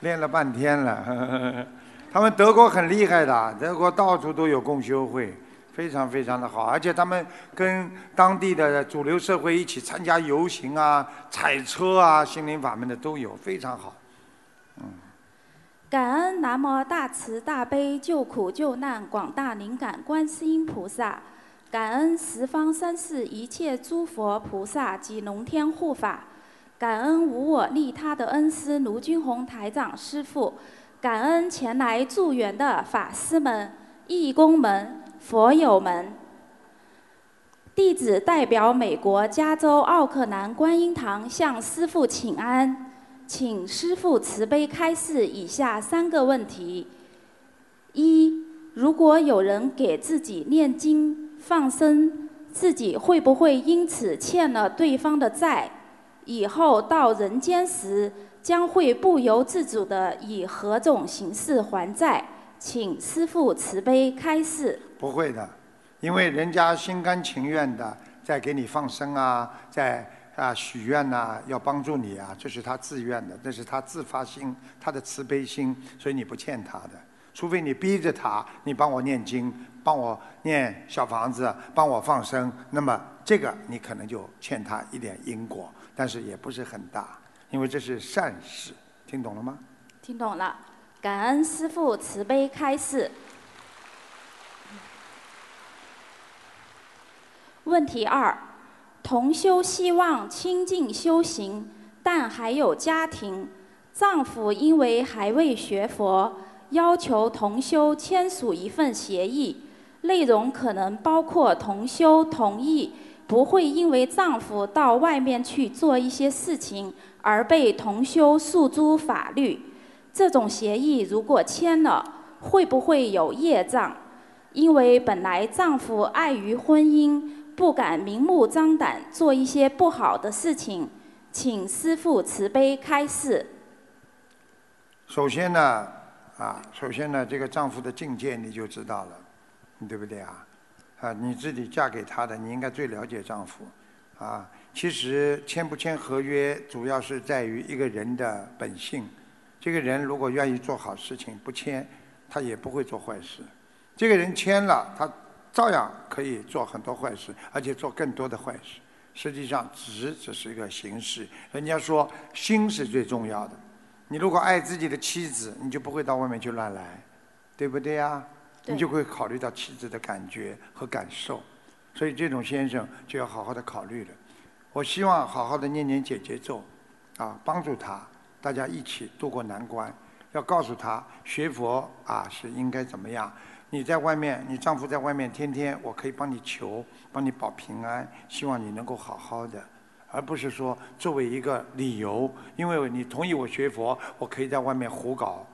S1: 练了半天了。他们德国很厉害的，德国到处都有共修会，非常非常的好。而且他们跟当地的主流社会一起参加游行啊、踩车啊、心灵法门的都有，非常好。嗯。
S10: 感恩南无大慈大悲救苦救难广大灵感观世音菩萨。感恩十方三世一切诸佛菩萨及龙天护法，感恩无我利他的恩师卢军宏台长师父，感恩前来助缘的法师们、义工们、佛友们。弟子代表美国加州奥克兰观音堂向师父请安，请师父慈悲开示以下三个问题：一、如果有人给自己念经，放生自己会不会因此欠了对方的债？以后到人间时将会不由自主的以何种形式还债？请师父慈悲开示。
S1: 不会的，因为人家心甘情愿的在给你放生啊，在啊许愿呐，要帮助你啊，这是他自愿的，这是他自发心，他的慈悲心，所以你不欠他的。除非你逼着他，你帮我念经，帮我念小房子，帮我放生，那么这个你可能就欠他一点因果，但是也不是很大，因为这是善事，听懂了吗？
S10: 听懂了，感恩师父慈悲开示。问题二：同修希望清净修行，但还有家庭，丈夫因为还未学佛。要求同修签署一份协议，内容可能包括同修同意不会因为丈夫到外面去做一些事情而被同修诉诸法律。这种协议如果签了，会不会有业障？因为本来丈夫碍于婚姻，不敢明目张胆做一些不好的事情，请师父慈悲开示。
S1: 首先呢。啊，首先呢，这个丈夫的境界你就知道了，对不对啊？啊，你自己嫁给他的，你应该最了解丈夫。啊，其实签不签合约，主要是在于一个人的本性。这个人如果愿意做好事情，不签，他也不会做坏事。这个人签了，他照样可以做很多坏事，而且做更多的坏事。实际上，只只是一个形式。人家说，心是最重要的。你如果爱自己的妻子，你就不会到外面去乱来，对不对呀？你就会考虑到妻子的感觉和感受，所以这种先生就要好好的考虑了。我希望好好的念念姐姐咒，啊，帮助他，大家一起度过难关。要告诉他学佛啊是应该怎么样。你在外面，你丈夫在外面，天天我可以帮你求，帮你保平安，希望你能够好好的。而不是说作为一个理由，因为你同意我学佛，我可以在外面胡搞。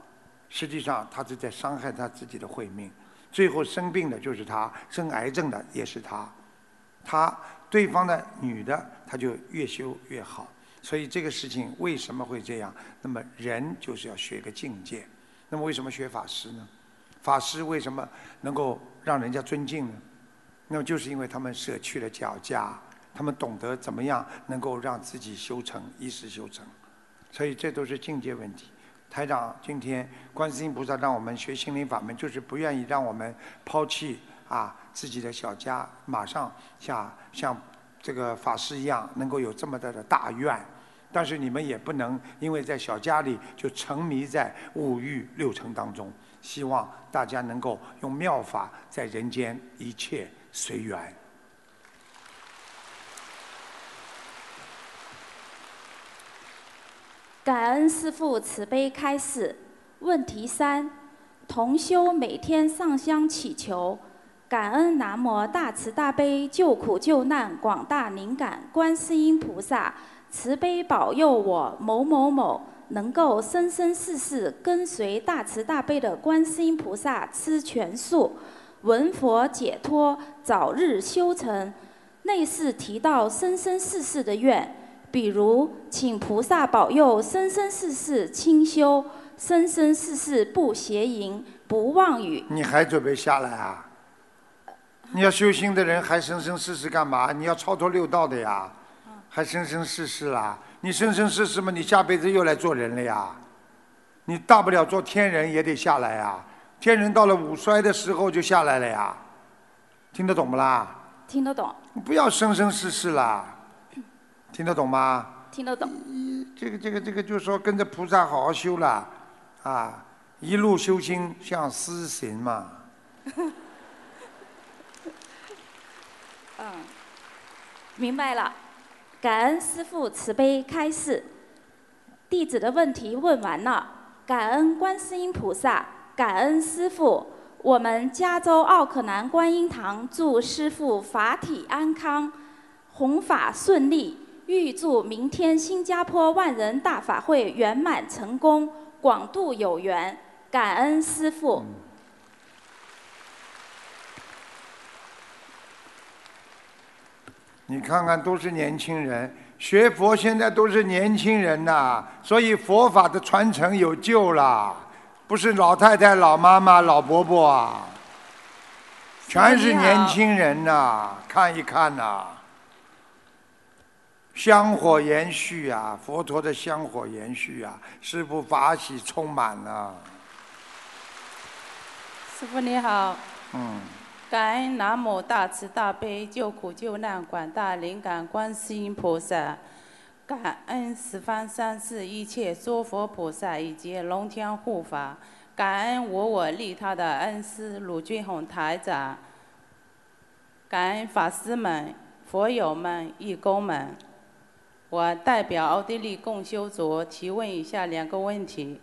S1: 实际上，他是在伤害他自己的慧命。最后生病的就是他，生癌症的也是他。他对方的女的，他就越修越好。所以这个事情为什么会这样？那么人就是要学个境界。那么为什么学法师呢？法师为什么能够让人家尊敬呢？那么就是因为他们舍去了脚架。他们懂得怎么样能够让自己修成一时修成，所以这都是境界问题。台长今天观世音菩萨让我们学心灵法门，就是不愿意让我们抛弃啊自己的小家，马上像像这个法师一样，能够有这么大的大愿。但是你们也不能因为在小家里就沉迷在五欲六尘当中。希望大家能够用妙法在人间，一切随缘。
S10: 感恩师父慈悲开示。问题三：同修每天上香祈求，感恩南无大慈大悲救苦救难广大灵感观世音菩萨慈悲保佑我某某某能够生生世世跟随大慈大悲的观世音菩萨吃全素，闻佛解脱，早日修成。类似提到生生世世的愿，比如请菩萨保佑生生世世清修，生生世世不邪淫，不妄语。
S1: 你还准备下来啊？你要修心的人还生生世世干嘛？你要超脱六道的呀，还生生世世啦？你生生世世嘛，你下辈子又来做人了呀？你大不了做天人也得下来呀。天人到了五衰的时候就下来了呀，听得懂不啦？
S10: 听得懂。
S1: 你不要生生世世啦，听得懂吗？
S10: 听得懂。
S1: 这个这个这个，就是说跟着菩萨好好修了，啊，一路修心向师行嘛。
S10: 嗯，明白了。感恩师父慈悲开示，弟子的问题问完了。感恩观世音菩萨，感恩师父。我们加州奥克兰观音堂祝师父法体安康，弘法顺利。预祝明天新加坡万人大法会圆满成功，广度有缘。感恩师父。
S1: 你看看，都是年轻人学佛，现在都是年轻人呐，所以佛法的传承有救了，不是老太太、老妈妈、老伯伯啊，全是年轻人呐，看一看呐，香火延续啊，佛陀的香火延续啊，师父法喜充满了。
S11: 师傅你好。
S1: 嗯。
S11: 感恩南无大慈大悲救苦救难广大灵感观世音菩萨，感恩十方三世一切诸佛菩萨以及龙天护法，感恩我我利他的恩师鲁俊宏台长，感恩法师们、佛友们、义工们。我代表奥地利共修组提问以下两个问题。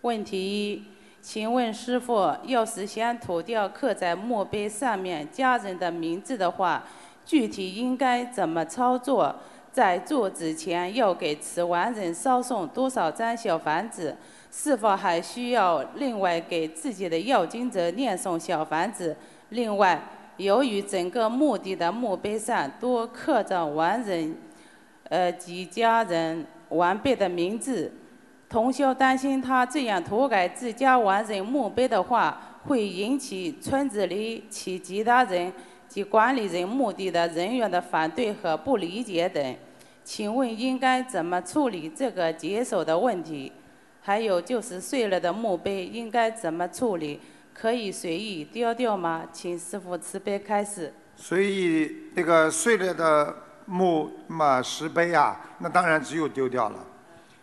S11: 问题一。请问师傅，要是想涂掉刻在墓碑上面家人的名字的话，具体应该怎么操作？在做之前要给此亡人烧送多少张小房子？是否还需要另外给自己的要经者念诵小房子？另外，由于整个墓地的墓碑上多刻着亡人，呃及家人晚辈的名字。同修担心他这样涂改自家亡人墓碑的话，会引起村子里其其他人及管理人墓地的人员的反对和不理解等。请问应该怎么处理这个棘手的问题？还有就是碎了的墓碑应该怎么处理？可以随意丢掉吗？请师傅慈悲开示。
S1: 随意那个碎了的木嘛石碑啊，那当然只有丢掉了。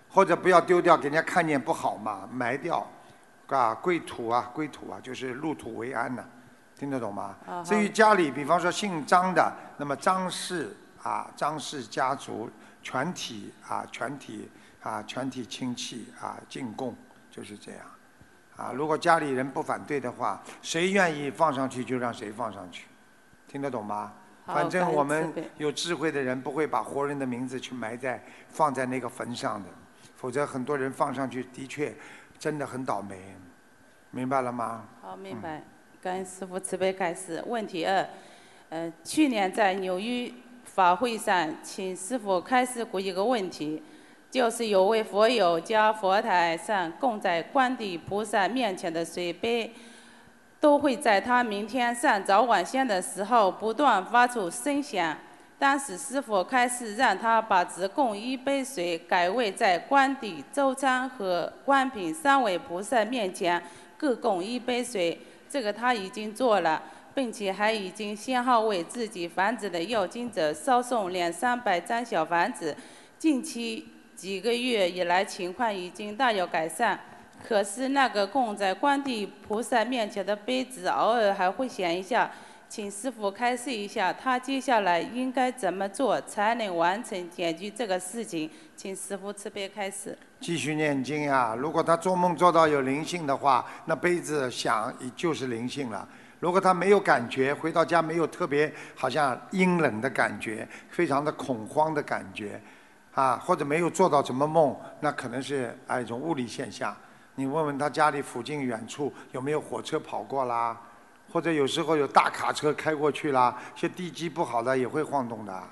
S1: 或者不要丢掉，给人家看见不好嘛，埋掉，啊，归土啊，归土啊，就是入土为安呐，听得懂吗？至于家里，比方说姓张的，那么张氏啊，张氏家族全体啊，全体啊，全体亲戚啊，进贡就是这样，啊，如果家里人不反对的话，谁愿意放上去就让谁放上去，听得懂吗？反正我们有智慧的人不会把活人的名字去埋在放在那个坟上的。否则很多人放上去的确真的很倒霉，明白了吗？
S11: 好，明白。感恩师傅慈悲开示。问题二，呃，去年在纽约法会上，请师傅开示过一个问题，就是有位佛友将佛台上供在观地菩萨面前的水杯，都会在他明天上早晚香的时候不断发出声响。当时师傅开始让他把只供一杯水改为在观地、周仓和观品三位菩萨面前各供一杯水，这个他已经做了，并且还已经先后为自己房子的要经者烧送两三百张小房子。近期几个月以来，情况已经大有改善。可是那个供在观地菩萨面前的杯子，偶尔还会响一下。请师傅开示一下，他接下来应该怎么做才能完成解决这个事情？请师傅慈悲开示。
S1: 继续念经呀！如果他做梦做到有灵性的话，那杯子响就是灵性了。如果他没有感觉，回到家没有特别好像阴冷的感觉，非常的恐慌的感觉，啊，或者没有做到什么梦，那可能是啊一种物理现象。你问问他家里附近远处有没有火车跑过啦？或者有时候有大卡车开过去啦，些地基不好的也会晃动的。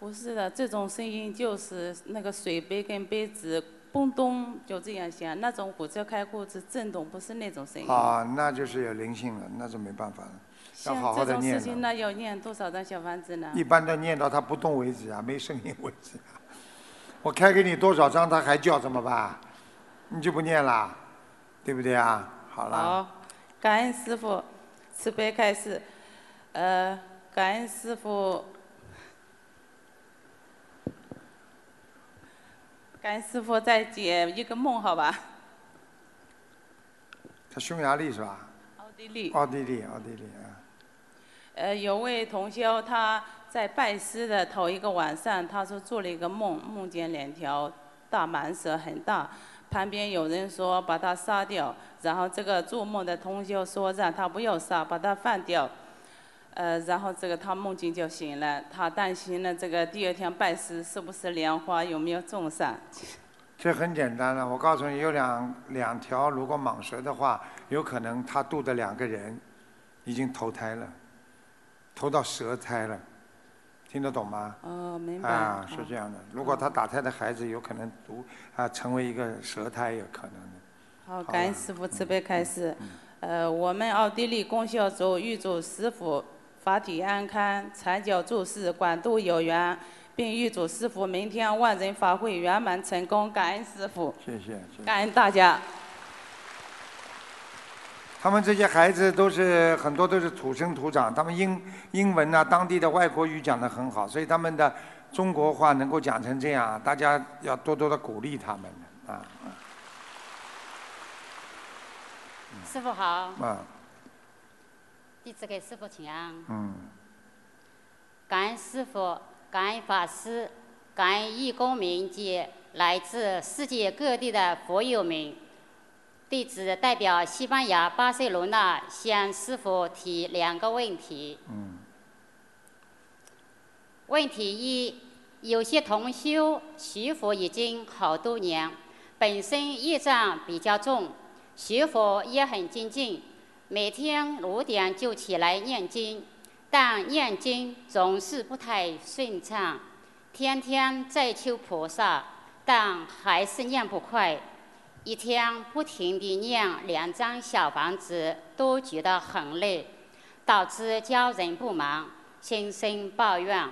S11: 不是的，这种声音就是那个水杯跟杯子嘣咚就这样响，那种火车开过是震动，不是那种声音。
S1: 啊，那就是有灵性了，那就没办法了，要
S11: 像这种事。情那要念多少张小房子呢？
S1: 一般都念到它不动为止啊，没声音为止啊。我开给你多少张，他还叫怎么办？你就不念啦，对不对啊？好了。
S11: 好，感恩师傅慈悲开示，呃，感恩师傅，感恩师傅再解一个梦，好吧？
S1: 他匈牙利是吧？
S11: 奥地利。
S1: 奥地利，奥地利啊。
S11: 呃，有位同修他在拜师的头一个晚上，他说做了一个梦，梦见两条大蟒蛇很大，旁边有人说把它杀掉，然后这个做梦的同修说让他不要杀，把它放掉。呃，然后这个他梦境就醒了，他担心了这个第二天拜师是不是莲花有没有种上？
S1: 这很简单了，我告诉你，有两两条，如果蟒蛇的话，有可能他渡的两个人已经投胎了，投到蛇胎了，听得懂吗？
S11: 哦，明白。
S1: 啊，是这样的。如果他打胎的孩子有可能读啊成为一个舌胎，有可能的。
S11: 好，感恩师傅慈悲开示。
S1: 嗯
S11: 呃，我们奥地利供销组预祝师傅法体安康，长久住世，广度有缘，并预祝师傅明天万人法会圆满成功。感恩师傅，
S1: 谢谢。谢谢
S11: 感恩大家。
S1: 他们这些孩子都是很多都是土生土长，他们英英文啊，当地的外国语讲得很好，所以他们的中国话能够讲成这样，大家要多多的鼓励他们的啊
S12: 师傅好，
S1: 啊
S12: 弟子给师傅请安。
S1: 嗯，
S12: 感恩师傅，感恩法师，感恩义工们及来自世界各地的佛友们。弟子代表西班牙巴塞罗那向师傅提两个问题。
S1: 嗯。
S12: 问题一：有些同修学佛已经好多年，本身业障比较重，学佛也很精进，每天五点就起来念经，但念经总是不太顺畅，天天在求菩萨，但还是念不快。一天不停地念两张小房子，都觉得很累，导致家人不满，心生抱怨，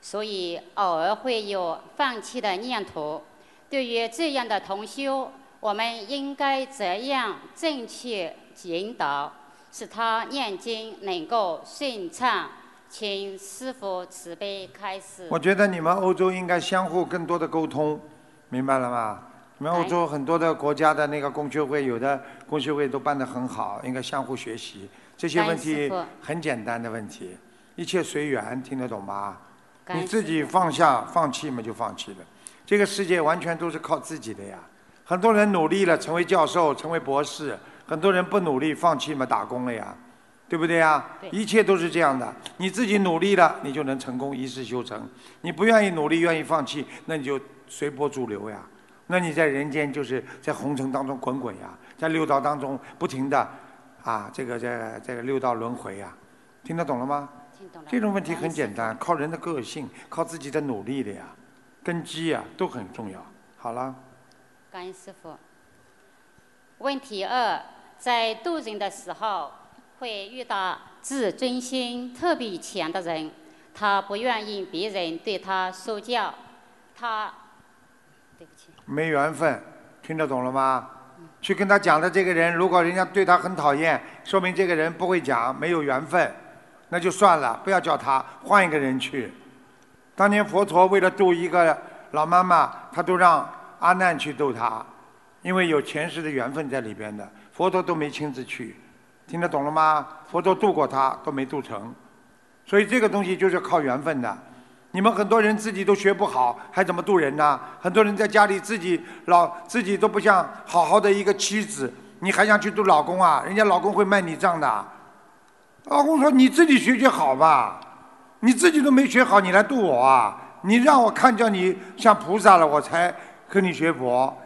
S12: 所以偶尔会有放弃的念头。对于这样的同修，我们应该怎样正确引导，使他念经能够顺畅？请师父慈悲开示。
S1: 我觉得你们欧洲应该相互更多的沟通，明白了吗？你们欧洲很多的国家的那个公修会，有的公修会都办得很好，应该相互学习。这些问题很简单的问题，一切随缘，听得懂吗？你自己放下放弃嘛，就放弃了。这个世界完全都是靠自己的呀。很多人努力了，成为教授，成为博士；很多人不努力，放弃嘛，打工了呀，对不对呀？
S12: 对
S1: 一切都是这样的。你自己努力了，你就能成功，一世修成；你不愿意努力，愿意放弃，那你就随波逐流呀。那你在人间就是在红尘当中滚滚呀，在六道当中不停的啊，这个这个这个六道轮回呀，听得懂了吗？
S12: 听懂了。
S1: 这种问题很简单，靠人的个性，靠自己的努力的呀，根基呀都很重要。好了，
S12: 感恩师傅。问题二，在渡人的时候，会遇到自尊心特别强的人，他不愿意别人对他说教，他，
S1: 没缘分，听得懂了吗？去跟他讲的这个人，如果人家对他很讨厌，说明这个人不会讲，没有缘分，那就算了，不要叫他，换一个人去。当年佛陀为了度一个老妈妈，他都让阿难去度她，因为有前世的缘分在里边的，佛陀都没亲自去，听得懂了吗？佛陀度过他都没度成，所以这个东西就是靠缘分的。你们很多人自己都学不好，还怎么度人呢？很多人在家里自己老自己都不像好好的一个妻子，你还想去度老公啊？人家老公会卖你账的。老公说：“你自己学学好吧，你自己都没学好，你来度我啊？你让我看叫你像菩萨了，我才跟你学佛。”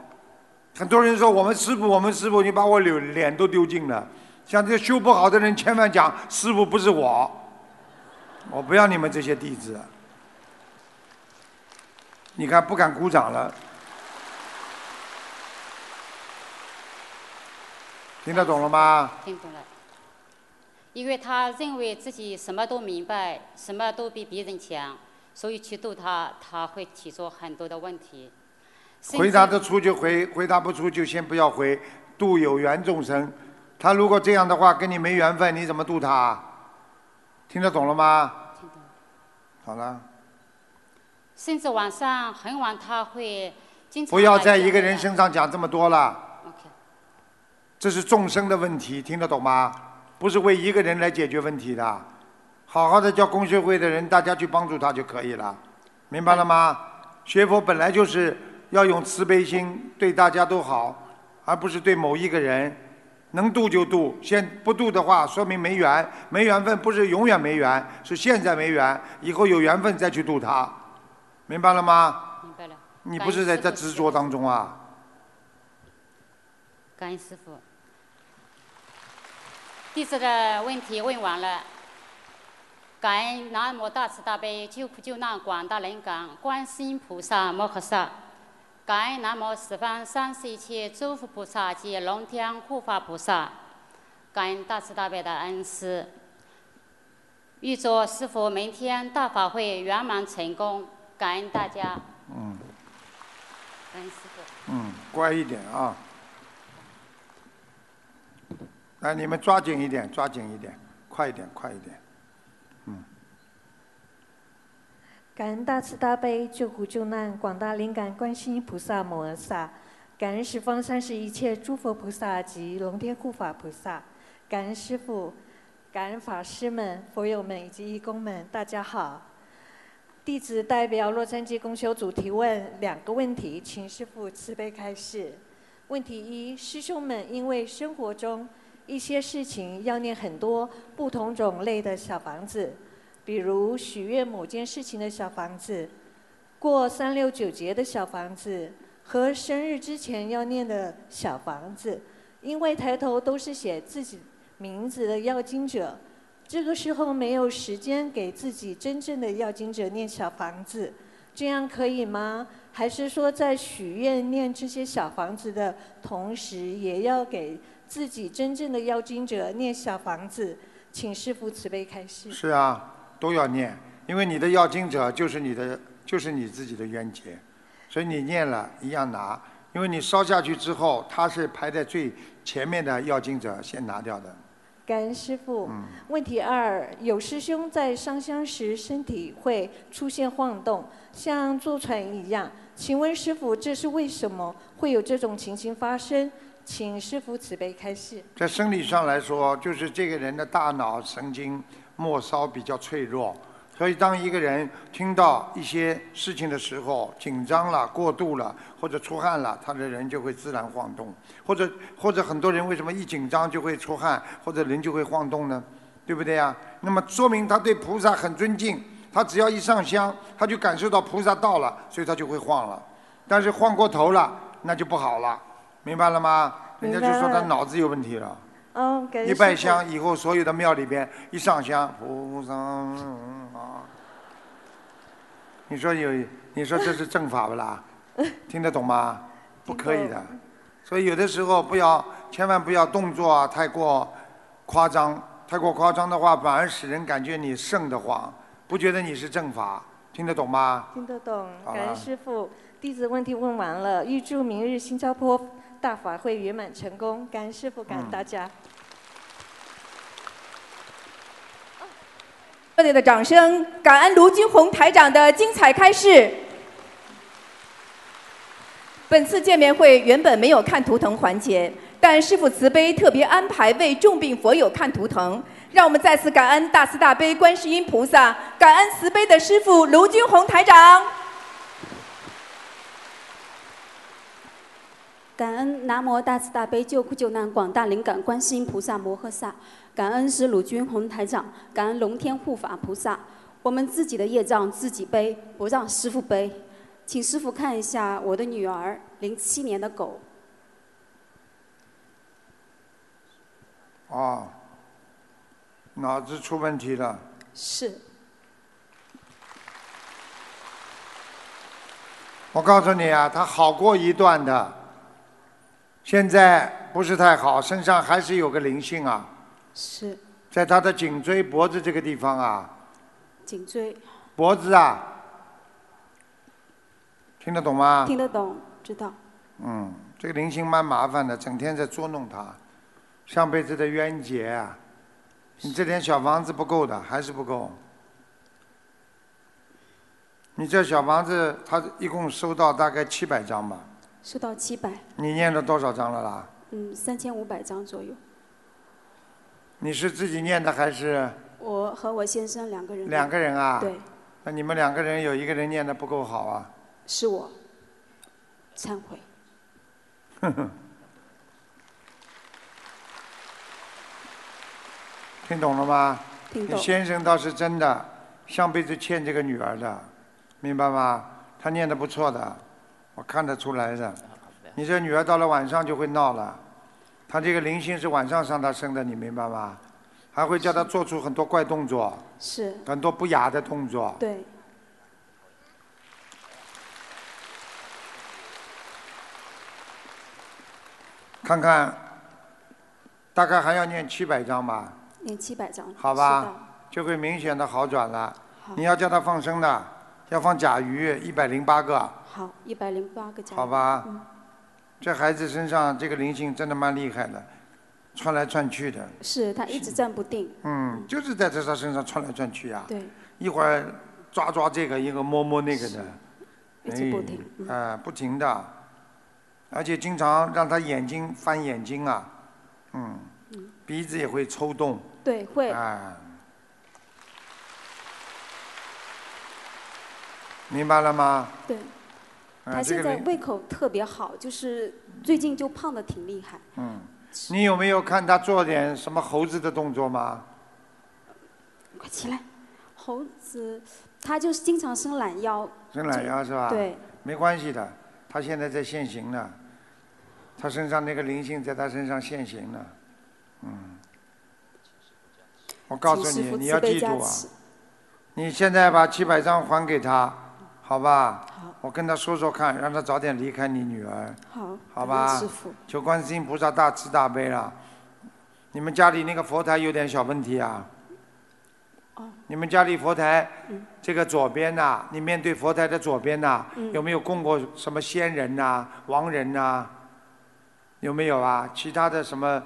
S1: 很多人说：“我们师傅，我们师傅，你把我脸脸都丢尽了。”像这修不好的人，千万讲师傅不是我，我不要你们这些弟子。你看不敢鼓掌了，听得懂了吗？
S12: 听懂了。因为他认为自己什么都明白，什么都比别人强，所以去度他，他会提出很多的问题。
S1: 回答
S12: 至
S1: 得出就回，回答不出就先不要回。度有缘众生，他如果这样的话跟你没缘分，你怎么度他？听得懂了吗？
S12: 听懂。
S1: 好了，
S12: 甚至晚上很晚，他会经常
S1: 不要在一个人身上讲这么多了。
S12: OK，
S1: 这是众生的问题，听得懂吗？不是为一个人来解决问题的。好好的叫工学会的人，大家去帮助他就可以了，明白了吗？学佛本来就是要用慈悲心，对大家都好，而不是对某一个人。能度就度，先不度的话，说明没缘，没缘分不是永远没缘，是现在没缘，以后有缘分再去度他，明白了吗？
S12: 明白了。
S1: 你不是在这执着当中啊？
S12: 感恩师傅。弟子的问题问完了，感恩南无大慈大悲救苦救难广大灵感观世音菩萨摩诃萨，感恩南无十方三世一切诸佛菩萨及龙天护法菩萨，感恩大慈大悲的恩师。预祝师傅明天大法会圆满成功，感恩大家，
S1: 嗯
S12: 感恩师傅。
S1: 嗯，乖一点啊。来，你们抓紧一点，抓紧一点，快一点，快一点。
S13: 嗯感恩大慈大悲救苦救难广大灵感观世音菩萨摩诃萨，感恩十方三世一切诸佛菩萨及龙天护法菩萨，感恩师父，感恩法师们、佛友们以及义工们，大家好。弟子代表洛杉矶公修组提问两个问题，请师父慈悲开示。问题一：师兄们因为生活中一些事情要念很多不同种类的小房子，比如许愿某件事情的小房子，过三六九节的小房子和生日之前要念的小房子，因为抬头都是写自己名字的要经者，这个时候没有时间给自己真正的要经者念小房子，这样可以吗？还是说在许愿念这些小房子的同时，也要给自己真正的要经者念小房子？请师父慈悲开示。
S1: 是啊，都要念，因为你的要经者就是你的，就是你自己的冤结，所以你念了一样拿，因为你烧下去之后，他是排在最前面的要经者先拿掉的。
S13: 感恩师傅。
S1: 嗯
S13: 问题二：有师兄在上香时身体会出现晃动，像坐船一样。请问师傅，这是为什么会有这种情形发生？请师傅慈悲开示。
S1: 在生理上来说，就是这个人的大脑神经末梢比较脆弱，所以当一个人听到一些事情的时候，紧张了、过度了或者出汗了，他的人就会自然晃动，或者或者很多人为什么一紧张就会出汗，或者人就会晃动呢？对不对呀？那么说明他对菩萨很尊敬，他只要一上香，他就感受到菩萨到了，所以他就会晃了。但是晃过头了，那就不好了，明白了吗？人家就说他脑子有问题了。
S13: 嗯，感恩
S1: 一拜香以后，所有的庙里边一上香，菩萨啊，你说有，你说这是正法不啦？听得懂吗？不可以的。所以有的时候不要，千万不要动作啊太过夸张，太过夸张的话，反而使人感觉你瘆得慌，不觉得你是正法，听得懂吗？
S13: 听得懂，感恩师傅。弟子问题问完了，预祝明日新加坡大法会圆满成功。感恩师傅，感恩大家。
S9: 热烈的掌声，感恩卢军红台长的精彩开示。本次见面会原本没有看图腾环节，但师父慈悲特别安排为重病佛友看图腾，让我们再次感恩大慈大悲观世音菩萨，感恩慈悲的师父卢军红台长。
S14: 感恩南无大慈大悲救苦救难广大灵感观世音菩萨摩诃萨，感恩师鲁军红台长，感恩龙天护法菩萨。我们自己的业障自己背，不让师傅背。请师傅看一下我的女儿，零七年的狗。
S1: 哦，脑子出问题了。
S14: 是，
S1: 我告诉你啊，他好过一段的，现在不是太好，身上还是有个灵性啊，
S14: 是
S1: 在他的颈椎、脖子这个地方啊，
S14: 颈椎，
S1: 脖子啊，听得懂吗？
S14: 听得懂，知道。
S1: 嗯，这个灵性蛮麻烦的，整天在捉弄他，上辈子的冤结啊！你这点小房子不够的，还是不够。你这小房子，他一共收到大概七百张吧？
S14: 收到七百，
S1: 你念了多少张了啦？
S14: 嗯，三千五百张左右。
S1: 你是自己念的还是
S14: 我和我先生两个人。
S1: 两个人啊？
S14: 对，
S1: 那你们两个人有一个人念的不够好啊？
S14: 是我。忏悔。
S1: 听懂了吗？
S14: 听懂
S1: 你先生倒是真的，上辈子欠这个女儿的，明白吗？他念的不错的，我看得出来的。你这女儿到了晚上就会闹了，她这个灵性是晚上上她生的，你明白吗？还会叫她做出很多怪动作，
S14: 是。
S1: 很多不雅的动作。
S14: 对。
S1: 看看，大概还要念七百章吧。
S14: 念七百章。
S1: 好吧，就会明显的好转了。你要叫她放生的，要放甲鱼一百零八个，
S14: 好，一百零八个甲鱼。
S1: 好吧
S14: 嗯。
S1: 这孩子身上这个灵性真的蛮厉害的，窜来窜去的。
S14: 是他一直站不定。
S1: 嗯，就是在这他身上窜来窜去呀。
S14: 对。
S1: 一会儿抓抓这个，一会儿摸摸那个的。
S14: 一直不停
S1: 哎，啊，不停的，而且经常让他眼睛翻眼睛啊，嗯，鼻子也会抽动。
S14: 对，会。
S1: 啊。明白了吗？
S14: 对。
S1: 啊
S14: 他现在胃口特别好，就是最近就胖的挺厉害。
S1: 嗯，你有没有看他做点什么猴子的动作吗？
S14: 快起来，猴子，他就是经常伸懒腰。
S1: 伸懒腰是吧？
S14: 对。
S1: 没关系的，他现在在现行呢，他身上那个灵性在他身上现行呢，嗯。我告诉你，你要记住啊，你现在把七百张还给他，好吧？
S14: 好。
S1: 我跟他说说看，让他早点离开你女儿。
S14: 好。
S1: 好吧。求观世音菩萨大慈大悲了。你们家里那个佛台有点小问题啊。
S14: 哦。
S1: 你们家里佛台，
S14: 嗯
S1: 这个左边呐、你面对佛台的左边呐、
S14: 嗯
S1: 有没有供过什么仙人呐、亡人呐、有没有啊？其他的什么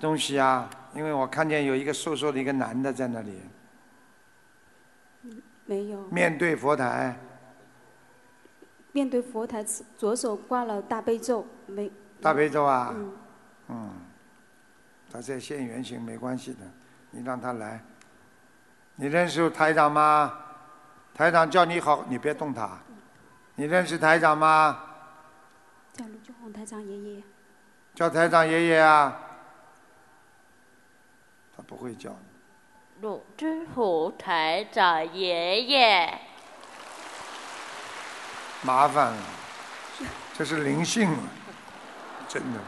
S1: 东西啊？因为我看见有一个瘦瘦的一个男的在那里，
S14: 没有。
S1: 面对佛台，
S14: 面对佛台，左手挂了大悲咒，没。
S1: 大悲咒啊。
S14: 嗯。
S1: 嗯，他在现原形没关系的，你让他来。你认识台长吗？台长叫你好，你别动他。你认识台长吗？
S14: 叫卢俊宏台长爷爷。
S1: 叫台长爷爷啊。他不会叫。
S15: 鲁之虎台长爷爷，
S1: 麻烦了，这是灵性了，真的。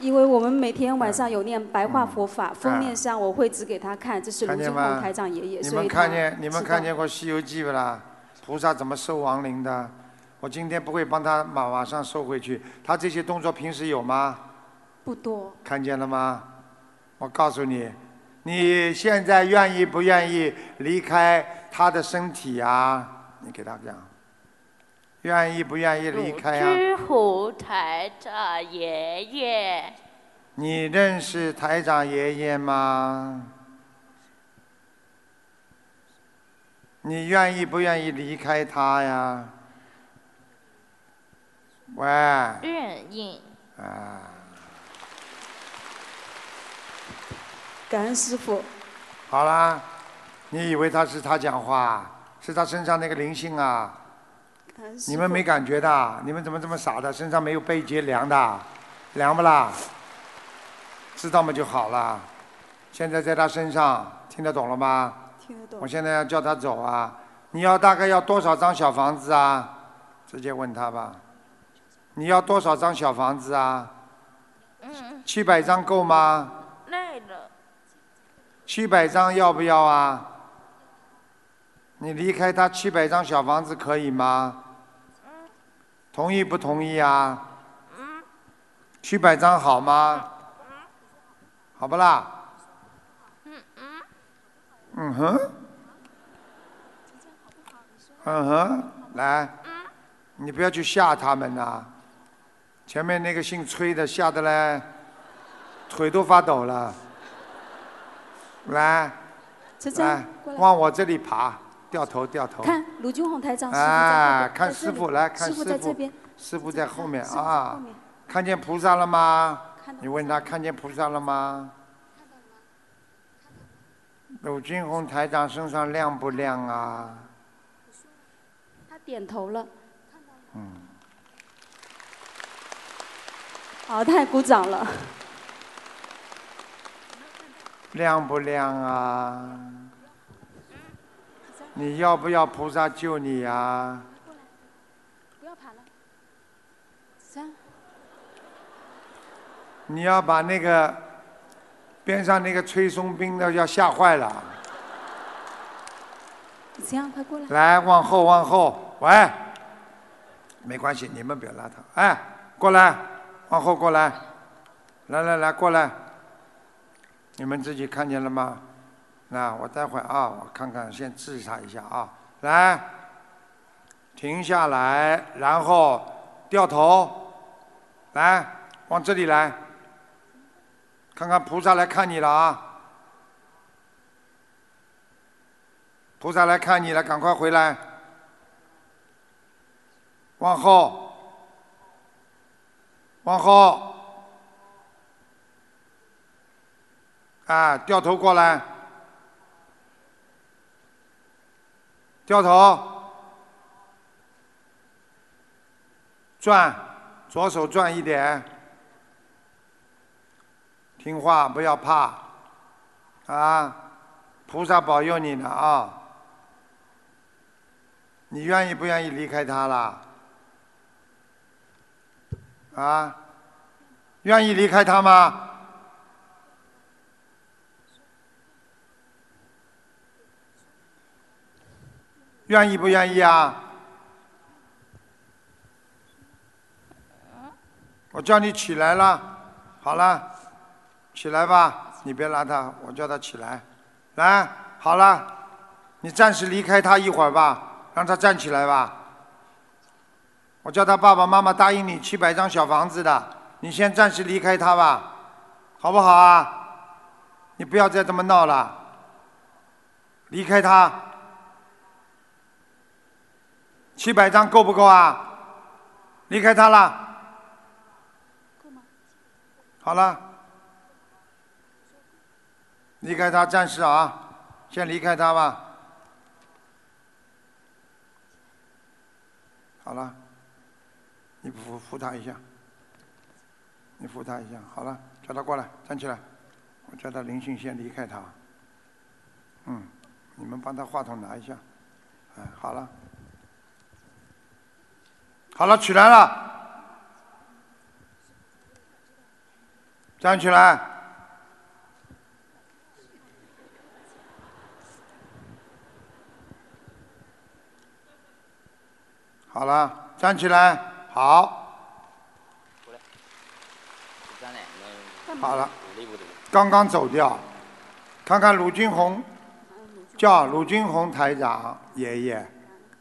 S14: 因为我们每天晚上有念白话佛法，封面上我会指给他看，这是卢
S1: 嗯看见吗
S14: 俊宏台长爷爷，
S1: 你们看见你们看见过《西游记》不啦？菩萨怎么收亡灵的？我今天不会帮他马马上收回去。他这些动作平时有吗？
S14: 不多。
S1: 看见了吗？我告诉你，你现在愿意不愿意离开他的身体啊？你给他讲，愿意不愿意离开啊？
S15: 之虎台长爷爷，
S1: 你认识台长爷爷吗？你愿意不愿意离开他呀？喂，啊，
S15: 愿意。
S14: 感恩师傅。
S1: 好啦，你以为他是他讲话，是他身上那个灵性啊？你们没感觉的？你们怎么这么傻的？身上没有背节凉的，凉不啦？知道吗就好了。现在在他身上，听得懂了吗？
S14: 听得懂。
S1: 我现在要叫他走啊！你要大概要多少张小房子啊？直接问他吧。你要多少张小房子啊？
S15: 嗯，
S1: 七百张够吗？
S15: 累了。
S1: 七百张要不要啊？你离开他七百张小房子可以吗？同意不同意啊？七百张好吗？好不啦？嗯哼，嗯哼，来，你不要去吓他们呐、前面那个姓崔的吓得嘞，腿都发抖了。来，来往我这里爬，掉头掉头。
S14: 看卢军红台长，师傅在后
S1: 哎，
S14: 边
S1: 看师傅来，看
S14: 师
S1: 师傅
S14: 傅在这边，，
S1: 师傅在后面啊。看见菩萨了吗？你问他看见菩萨了吗？鲁金红台长身上亮不亮啊？
S14: 他点头了，
S1: 嗯，
S14: 好，太鼓掌了。
S1: 亮不亮啊？你要不要菩萨救你呀、
S14: 不要爬了，三，
S1: 你要把那个边上那个吹松兵的要吓坏了。
S14: 这样快过来。
S1: 来，往后，往后，喂，没关系，你们不要拉他。哎，过来，往后过来，来来来，过来。你们自己看见了吗？那我待会啊，我看看，先治他一下啊。来，停下来，然后掉头，来，往这里来，看看菩萨来看你了啊。菩萨来看你了，赶快回来。往后，往后，啊，掉头过来，掉头，转，左手转一点，听话，不要怕，啊，菩萨保佑你呢啊。你愿意不愿意离开他啦？啊？愿意离开他吗？愿意不愿意啊？我叫你起来了，好了，起来吧，你别拉他，我叫他起来，来，好了，你暂时离开他一会儿吧。让他站起来吧。我叫他爸爸妈妈答应你七百张小房子的，你先暂时离开他吧，好不好啊？你不要再这么闹了，离开他。七百张够不够啊？离开他了。好了，离开他，暂时啊，先离开他吧。好了，你扶扶他一下，你扶他一下。好了，叫他过来，站起来。我叫他灵性先离开他。嗯，你们帮他话筒拿一下。哎，好了，好了，起来了，站起来。好了，站起来，好。好了，刚刚走掉，看看鲁军红，叫鲁军红台长爷爷，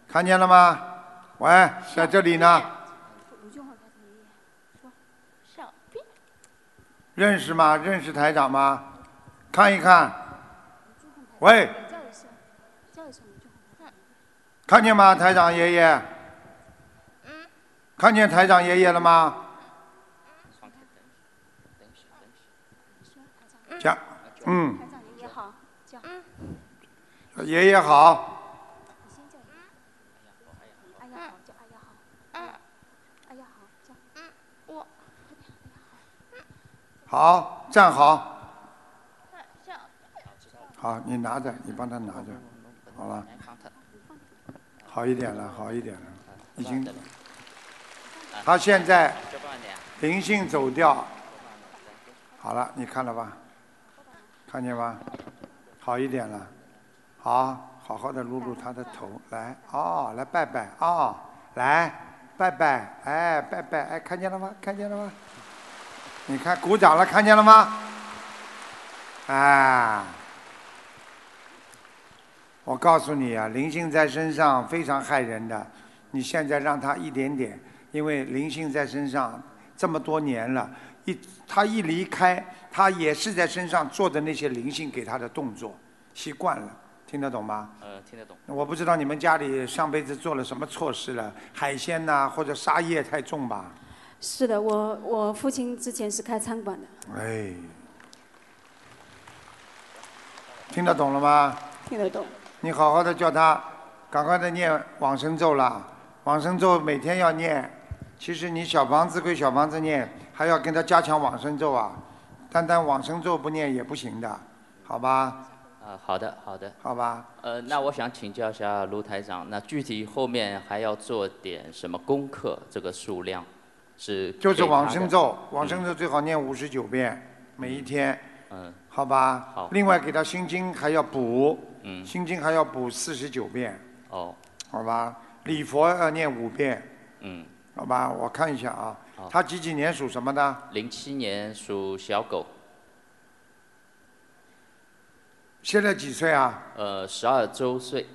S1: 看见了吗？喂，在这里呢，认识吗？认识台长吗？看一看，喂，看见吗？台长爷爷，看见台长爷爷了吗？讲，嗯，
S14: 爷爷好，嗯
S1: 爷爷好，
S14: 哎呀好，叫哎呀好，哎呀好，叫
S15: 我
S1: 好，站好，好，你拿着，你帮他拿着，好了，好一点了，好一点了，已经，他现在灵性走掉，好了，你看了吧？看见吧？好一点了，好，好好的撸撸他的头，来，哦，来拜拜，哦，来拜拜，哎，拜拜，哎，看见了吗？看见了吗？你看，鼓掌了，看见了吗？啊，我告诉你啊，灵性在身上非常害人的，你现在让他一点点，因为灵性在身上这么多年了，一他一离开，他也是在身上做的那些灵性给他的动作，习惯了，听得懂吗？
S16: 呃，听得懂。
S1: 我不知道你们家里上辈子做了什么错事了，海鲜呐、或者杀业太重吧？
S14: 是的，我我父亲之前是开餐馆的，
S1: 哎，听得懂了吗？
S14: 听得懂。
S1: 你好好的叫他，赶快的念往生咒啦！往生咒每天要念。其实你小房子归小房子念，还要跟他加强往生咒啊。单单往生咒不念也不行的，好吧？
S16: 啊、好的，好的。
S1: 好吧。
S16: 呃，那我想请教一下卢台长，那具体后面还要做点什么功课？这个数量是
S1: 就是往生咒，往生咒最好念五十九遍，每一天，
S16: 嗯，
S1: 好吧？
S16: 好
S1: 另外给他心经还要补，
S16: 嗯
S1: 心经还要补四十九遍，
S16: 哦，
S1: 好吧？礼佛要念五遍，
S16: 嗯，
S1: 好吧？我看一下啊
S16: 好，
S1: 他几几年属什么的？
S16: 零七年属小狗，
S1: 现在几岁啊？
S16: 呃，十二周岁，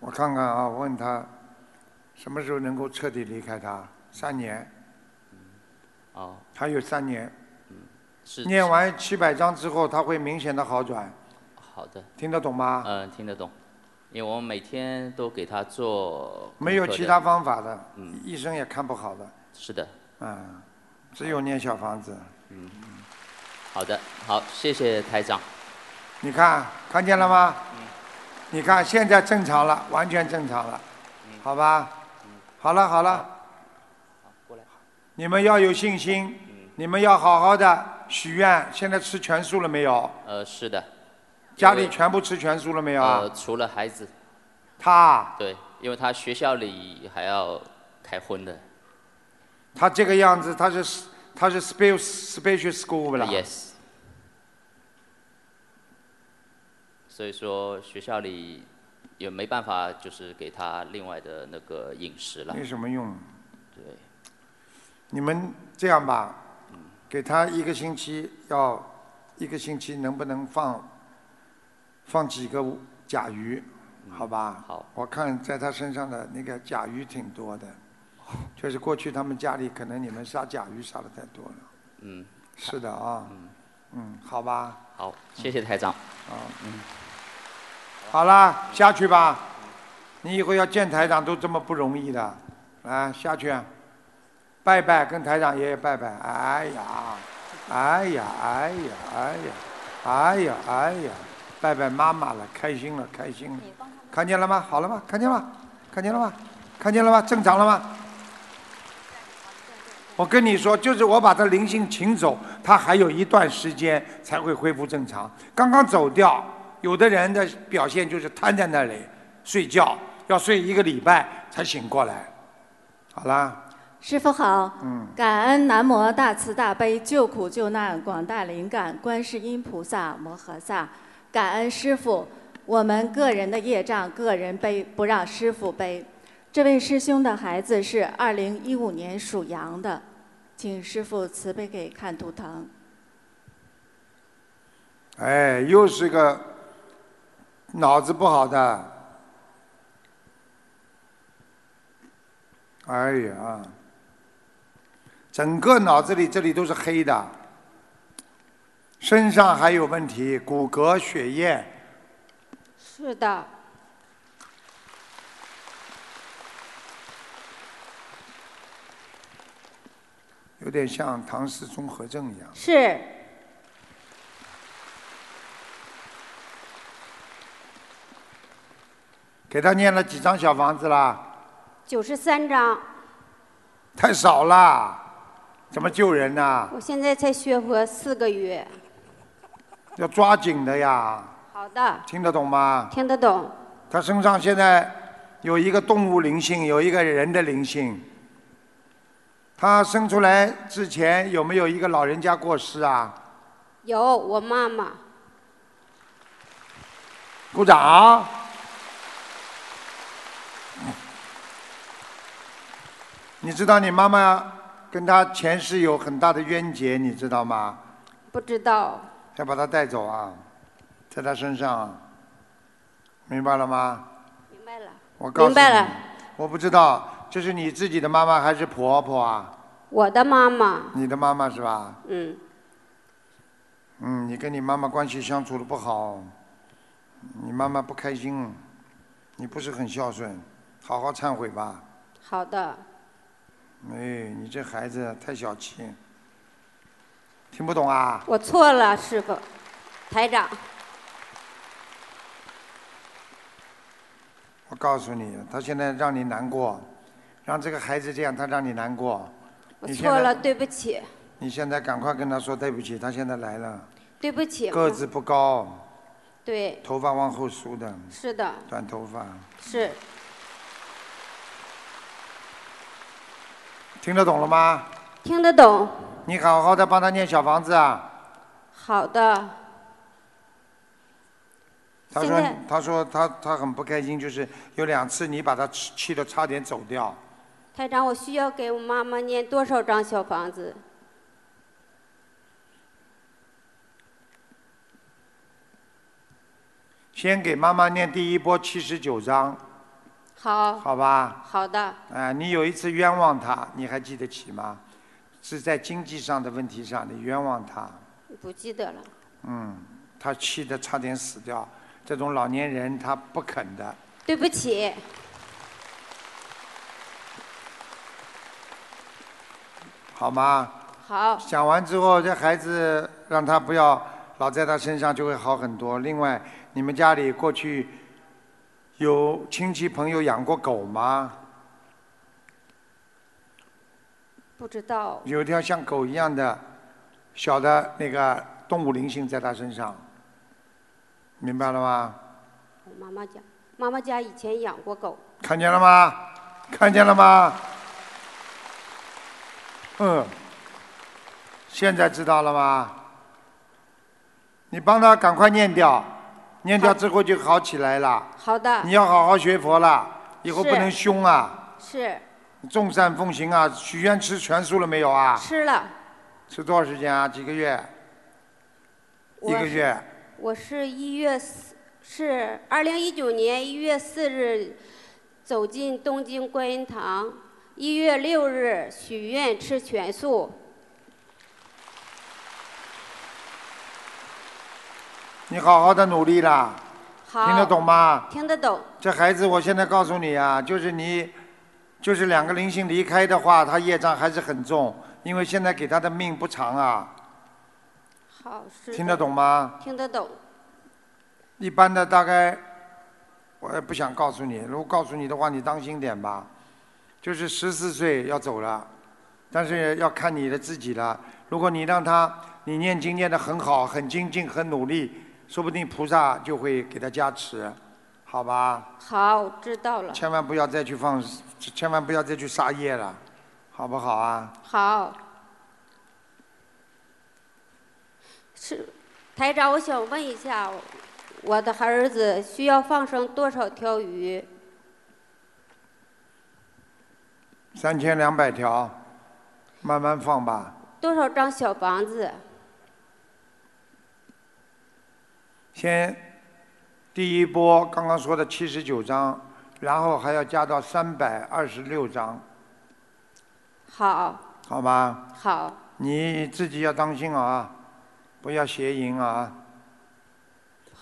S1: 我看看啊，问他什么时候能够彻底离开他？三年，
S16: 哦，
S1: 还有三年。
S16: 嗯是。
S1: 念完七百章之后，他会明显的好转，
S16: 好的，
S1: 听得懂吗？
S16: 嗯、听得懂，因为我们每天都给他做
S1: 没有其他方法的，
S16: 嗯。
S1: 医生也看不好的，
S16: 是的，
S1: 嗯，只有念小房子。
S16: 嗯，好的，好，谢谢台长。
S1: 你看看见了吗？
S16: 嗯。
S1: 你看现在正常了，完全正常了，
S16: 嗯。
S1: 好吧？好了好了，你们要有信心，
S16: 嗯
S1: 你们要好好的许愿。现在吃全素了没有？
S16: 呃，是的。
S1: 家里全部吃全素了没有？
S16: 除了孩子，
S1: 他
S16: 对，因为他学校里还要开荤的。
S1: 他这个样子，他是他是 special special school 不啦
S16: Yes。所以说学校里也没办法，就是给他另外的那个饮食了。
S1: 没什么用。
S16: 对，
S1: 你们这样吧，给他一个星期要一个星期能不能放放几个甲鱼，好吧？
S16: 好。
S1: 我看在他身上的那个甲鱼挺多的，就是过去他们家里可能你们杀甲鱼杀的太多了。
S16: 嗯。
S1: 是的啊。嗯。嗯，好吧。
S16: 好，谢谢台长。
S1: 啊。嗯。好啦，下去吧。你以后要见台长都这么不容易的，来下去。拜拜，跟台长爷爷拜拜。哎呀，哎呀，哎呀，哎呀，哎呀，哎呀，拜拜妈妈了，开心了，开心了。看见了吗？好了吗？看见了？看见了吗？看见了吗？正常了吗？我跟你说，就是我把他灵性请走，他还有一段时间才会恢复正常。刚刚走掉，有的人的表现就是瘫在那里睡觉，要睡一个礼拜才醒过来。好啦，
S17: 师傅好，
S1: 嗯，
S17: 感恩南无大慈大悲救苦救难广大灵感观世音菩萨摩诃萨，感恩师傅，我们个人的业障个人背，不让师傅背。这位师兄的孩子是二零一五年属羊的，请师傅慈悲给看图腾。
S1: 哎，又是个脑子不好的。哎呀，整个脑子里这里都是黑的，身上还有问题，骨骼、血液，
S17: 是的，
S1: 有点像唐氏综合症一样。
S17: 是。
S1: 给他念了几张小房子啦？
S18: 九十三张，
S1: 太少啦，怎么救人呐、
S18: 我现在才学佛四个月。
S1: 要抓紧的呀，
S18: 好的，
S1: 听得懂吗？
S18: 听得懂。
S1: 他身上现在有一个动物灵性，有一个人的灵性。他生出来之前有没有一个老人家过世啊？
S18: 有我妈妈，
S1: 鼓掌。你知道你妈妈跟他前世有很大的冤结，你知道吗？
S18: 不知道，
S1: 要把他带走啊，在他身上啊，明白了吗？
S18: 明白了。
S1: 我告诉你，
S18: 明白了，
S1: 我不知道这是你自己的妈妈还是婆婆啊？
S18: 我的妈妈，
S1: 你的妈妈是吧？
S18: 嗯，
S1: 嗯，你跟你妈妈关系相处的不好，你妈妈不开心，你不是很孝顺，好好忏悔吧。
S18: 好的，
S1: 哎，你这孩子太小气，听不懂啊？
S18: 我错了，师傅，台长，
S1: 我告诉你，他现在让你难过，让这个孩子这样，他让你难过。
S18: 我错了，对不起，
S1: 你现在赶快跟他说对不起，他现在来了，
S18: 对不起。
S1: 个子不高，
S18: 对，
S1: 头发往后梳的，
S18: 是的，
S1: 短头发，
S18: 是
S1: 听得懂了吗？
S18: 听得懂。
S1: 你好好的帮他念小房子啊。
S18: 好的，
S1: 他说他说他他很不开心，就是有两次你把他气气得差点走掉。
S18: 台长，我需要给我妈妈念多少张小房子？
S1: 先给妈妈念第一波七十九章，
S18: 好，
S1: 好吧？
S18: 好的，
S1: 啊，你有一次冤枉他，你还记得起吗？是在经济上的问题上，你冤枉他，
S18: 不记得了。
S1: 嗯，他气得差点死掉。这种老年人他不肯的，
S18: 对不起，
S1: 好吗？
S18: 好，
S1: 讲完之后，这孩子让他不要老在他身上，就会好很多。另外，你们家里过去有亲戚朋友养过狗吗？
S18: 不知道，
S1: 有一条像狗一样的小的那个动物灵性在他身上，明白了吗？
S18: 我妈妈家，妈妈家以前养过狗。
S1: 看见了吗？看见了吗？嗯，现在知道了吗？你帮他赶快念掉，念掉之后就好起来了。
S18: 好的，
S1: 你要好好学佛了，以后不能凶啊，
S18: 是
S1: 众善奉行啊。许愿吃全素了没有啊？
S18: 吃了。
S1: 吃多少时间啊？几个月？一个月。
S18: 我是一月四，是二零一九年一月四日走进东京观音堂，一月六日许愿吃全素。
S1: 你好好的努力啦，
S18: 好，
S1: 听得懂吗？
S18: 听得懂。
S1: 这孩子，我现在告诉你啊，就是你，就是两个灵性离开的话，他业障还是很重，因为现在给他的命不长啊。
S18: 好，是
S1: 听得懂吗？
S18: 听得懂。
S1: 一般的大概，我也不想告诉你，如果告诉你的话，你当心点吧。就是十四岁要走了，但是要看你的自己了。如果你让他，你念经念得很好，很精进，很努力，说不定菩萨就会给他加持，好吧？
S18: 好，知道了。
S1: 千万不要再去放，千万不要再去杀业了，好不好啊？
S18: 好。是，台长，我想问一下，我的儿子需要放生多少条鱼？
S1: 三千两百条，慢慢放吧。
S18: 多少张小房子？
S1: 先第一波刚刚说的七十九章，然后还要加到三百二十六章，
S18: 好，
S1: 好吧？
S18: 好，
S1: 你自己要当心啊，不要邪淫啊，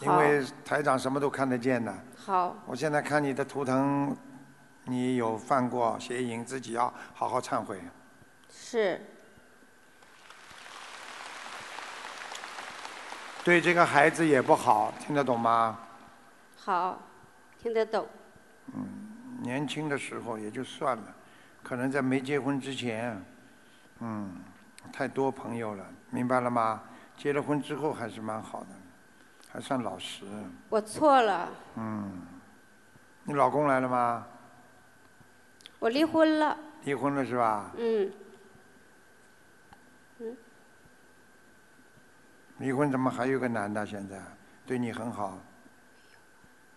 S1: 因
S18: 好
S1: 为台长什么都看得见的。
S18: 好，
S1: 我现在看你的图腾，你有犯过邪淫，自己要好好忏悔。
S18: 是，
S1: 对这个孩子也不好，听得懂吗？
S18: 好，听得懂。
S1: 嗯年轻的时候也就算了，可能在没结婚之前，嗯，太多朋友了，明白了吗？结了婚之后还是蛮好的，还算老实。
S18: 我错了，
S1: 嗯，你老公来了吗？
S18: 我离婚了。
S1: 离婚了是吧？
S18: 嗯。嗯，
S1: 离婚怎么还有个男的？现在对你很好，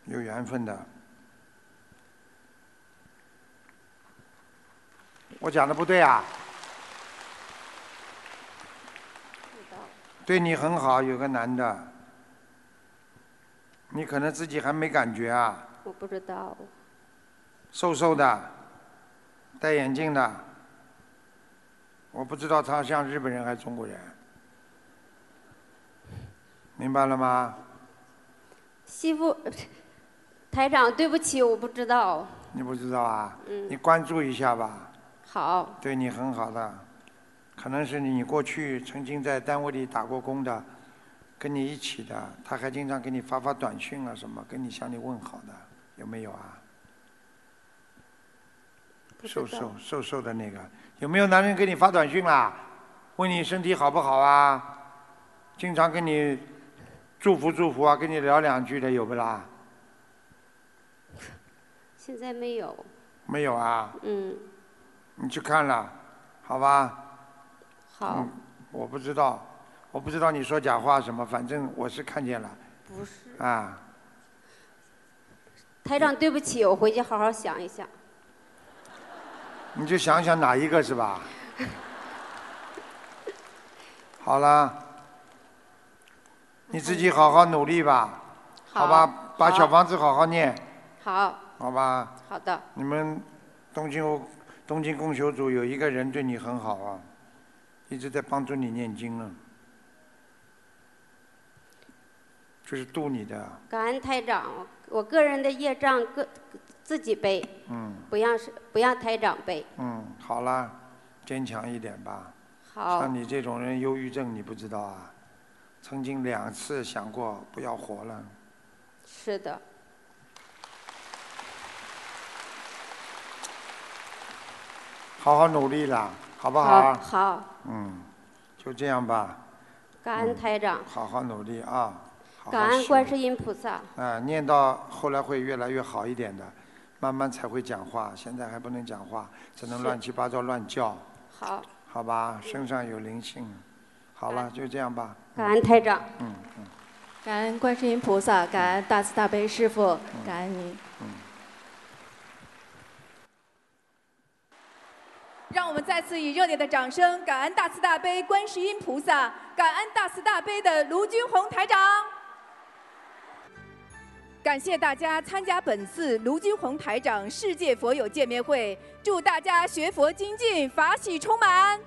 S1: 有缘分的。我讲的不对啊？对你很好，有个男的，你可能自己还没感觉啊。
S18: 我不知道。
S1: 瘦瘦的，戴眼镜的，我不知道他像日本人还是中国人，明白了吗？
S18: 媳妇，台长，对不起，我不知道。
S1: 你不知道啊？
S18: 嗯
S1: 你关注一下吧，
S18: 好，
S1: 对你很好的，可能是你过去曾经在单位里打过工的，跟你一起的，他还经常给你发发短信啊什么，跟你向你问好的，有没有啊？瘦瘦瘦瘦的那个，有没有男人给你发短信啦？问你身体好不好啊？经常跟你祝福祝福啊，跟你聊两句的有不啦？
S18: 现在没有。
S1: 没有啊？
S18: 嗯，
S1: 你去看了，好吧？
S18: 好。
S1: 嗯我不知道，我不知道你说假话什么，反正我是看见了。
S18: 不是。
S1: 啊，
S18: 台长，对不起，我回去好好想一想。
S1: 你就想想哪一个是吧？好了，你自己好好努力吧，好吧？把小房子好好念，
S18: 好，
S1: 好吧？
S18: 好的。
S1: 你们东京东京供修组有一个人对你很好啊，一直在帮助你念经呢，就是度你的，
S18: 感恩台长，我个人的业障个自己背，
S1: 嗯
S18: 不让是不让台长背。
S1: 嗯，好啦，坚强一点吧。
S18: 好
S1: 像你这种人，忧郁症你不知道啊？曾经两次想过不要活了，
S18: 是的，
S1: 好好努力啦，好不好？
S18: 好，好，
S1: 嗯，就这样吧，
S18: 感恩台长，
S1: 好好努力啊。好好
S18: 感恩观世音菩萨。
S1: 啊，念到后来会越来越好一点的，慢慢才会讲话。现在还不能讲话，只能乱七八糟乱叫，
S18: 好，
S1: 好吧？身上有灵性。好了，就这样吧。
S18: 感恩台长。
S1: 嗯嗯
S17: 感恩观世音菩萨，感恩大慈大悲师父，感恩您。
S1: 嗯。
S19: 让我们再次以热烈的掌声，感恩大慈大悲观世音菩萨，感恩大慈大悲的卢军红台长。感谢大家参加本次卢军红台长世界佛友见面会，祝大家学佛精进，法喜充满。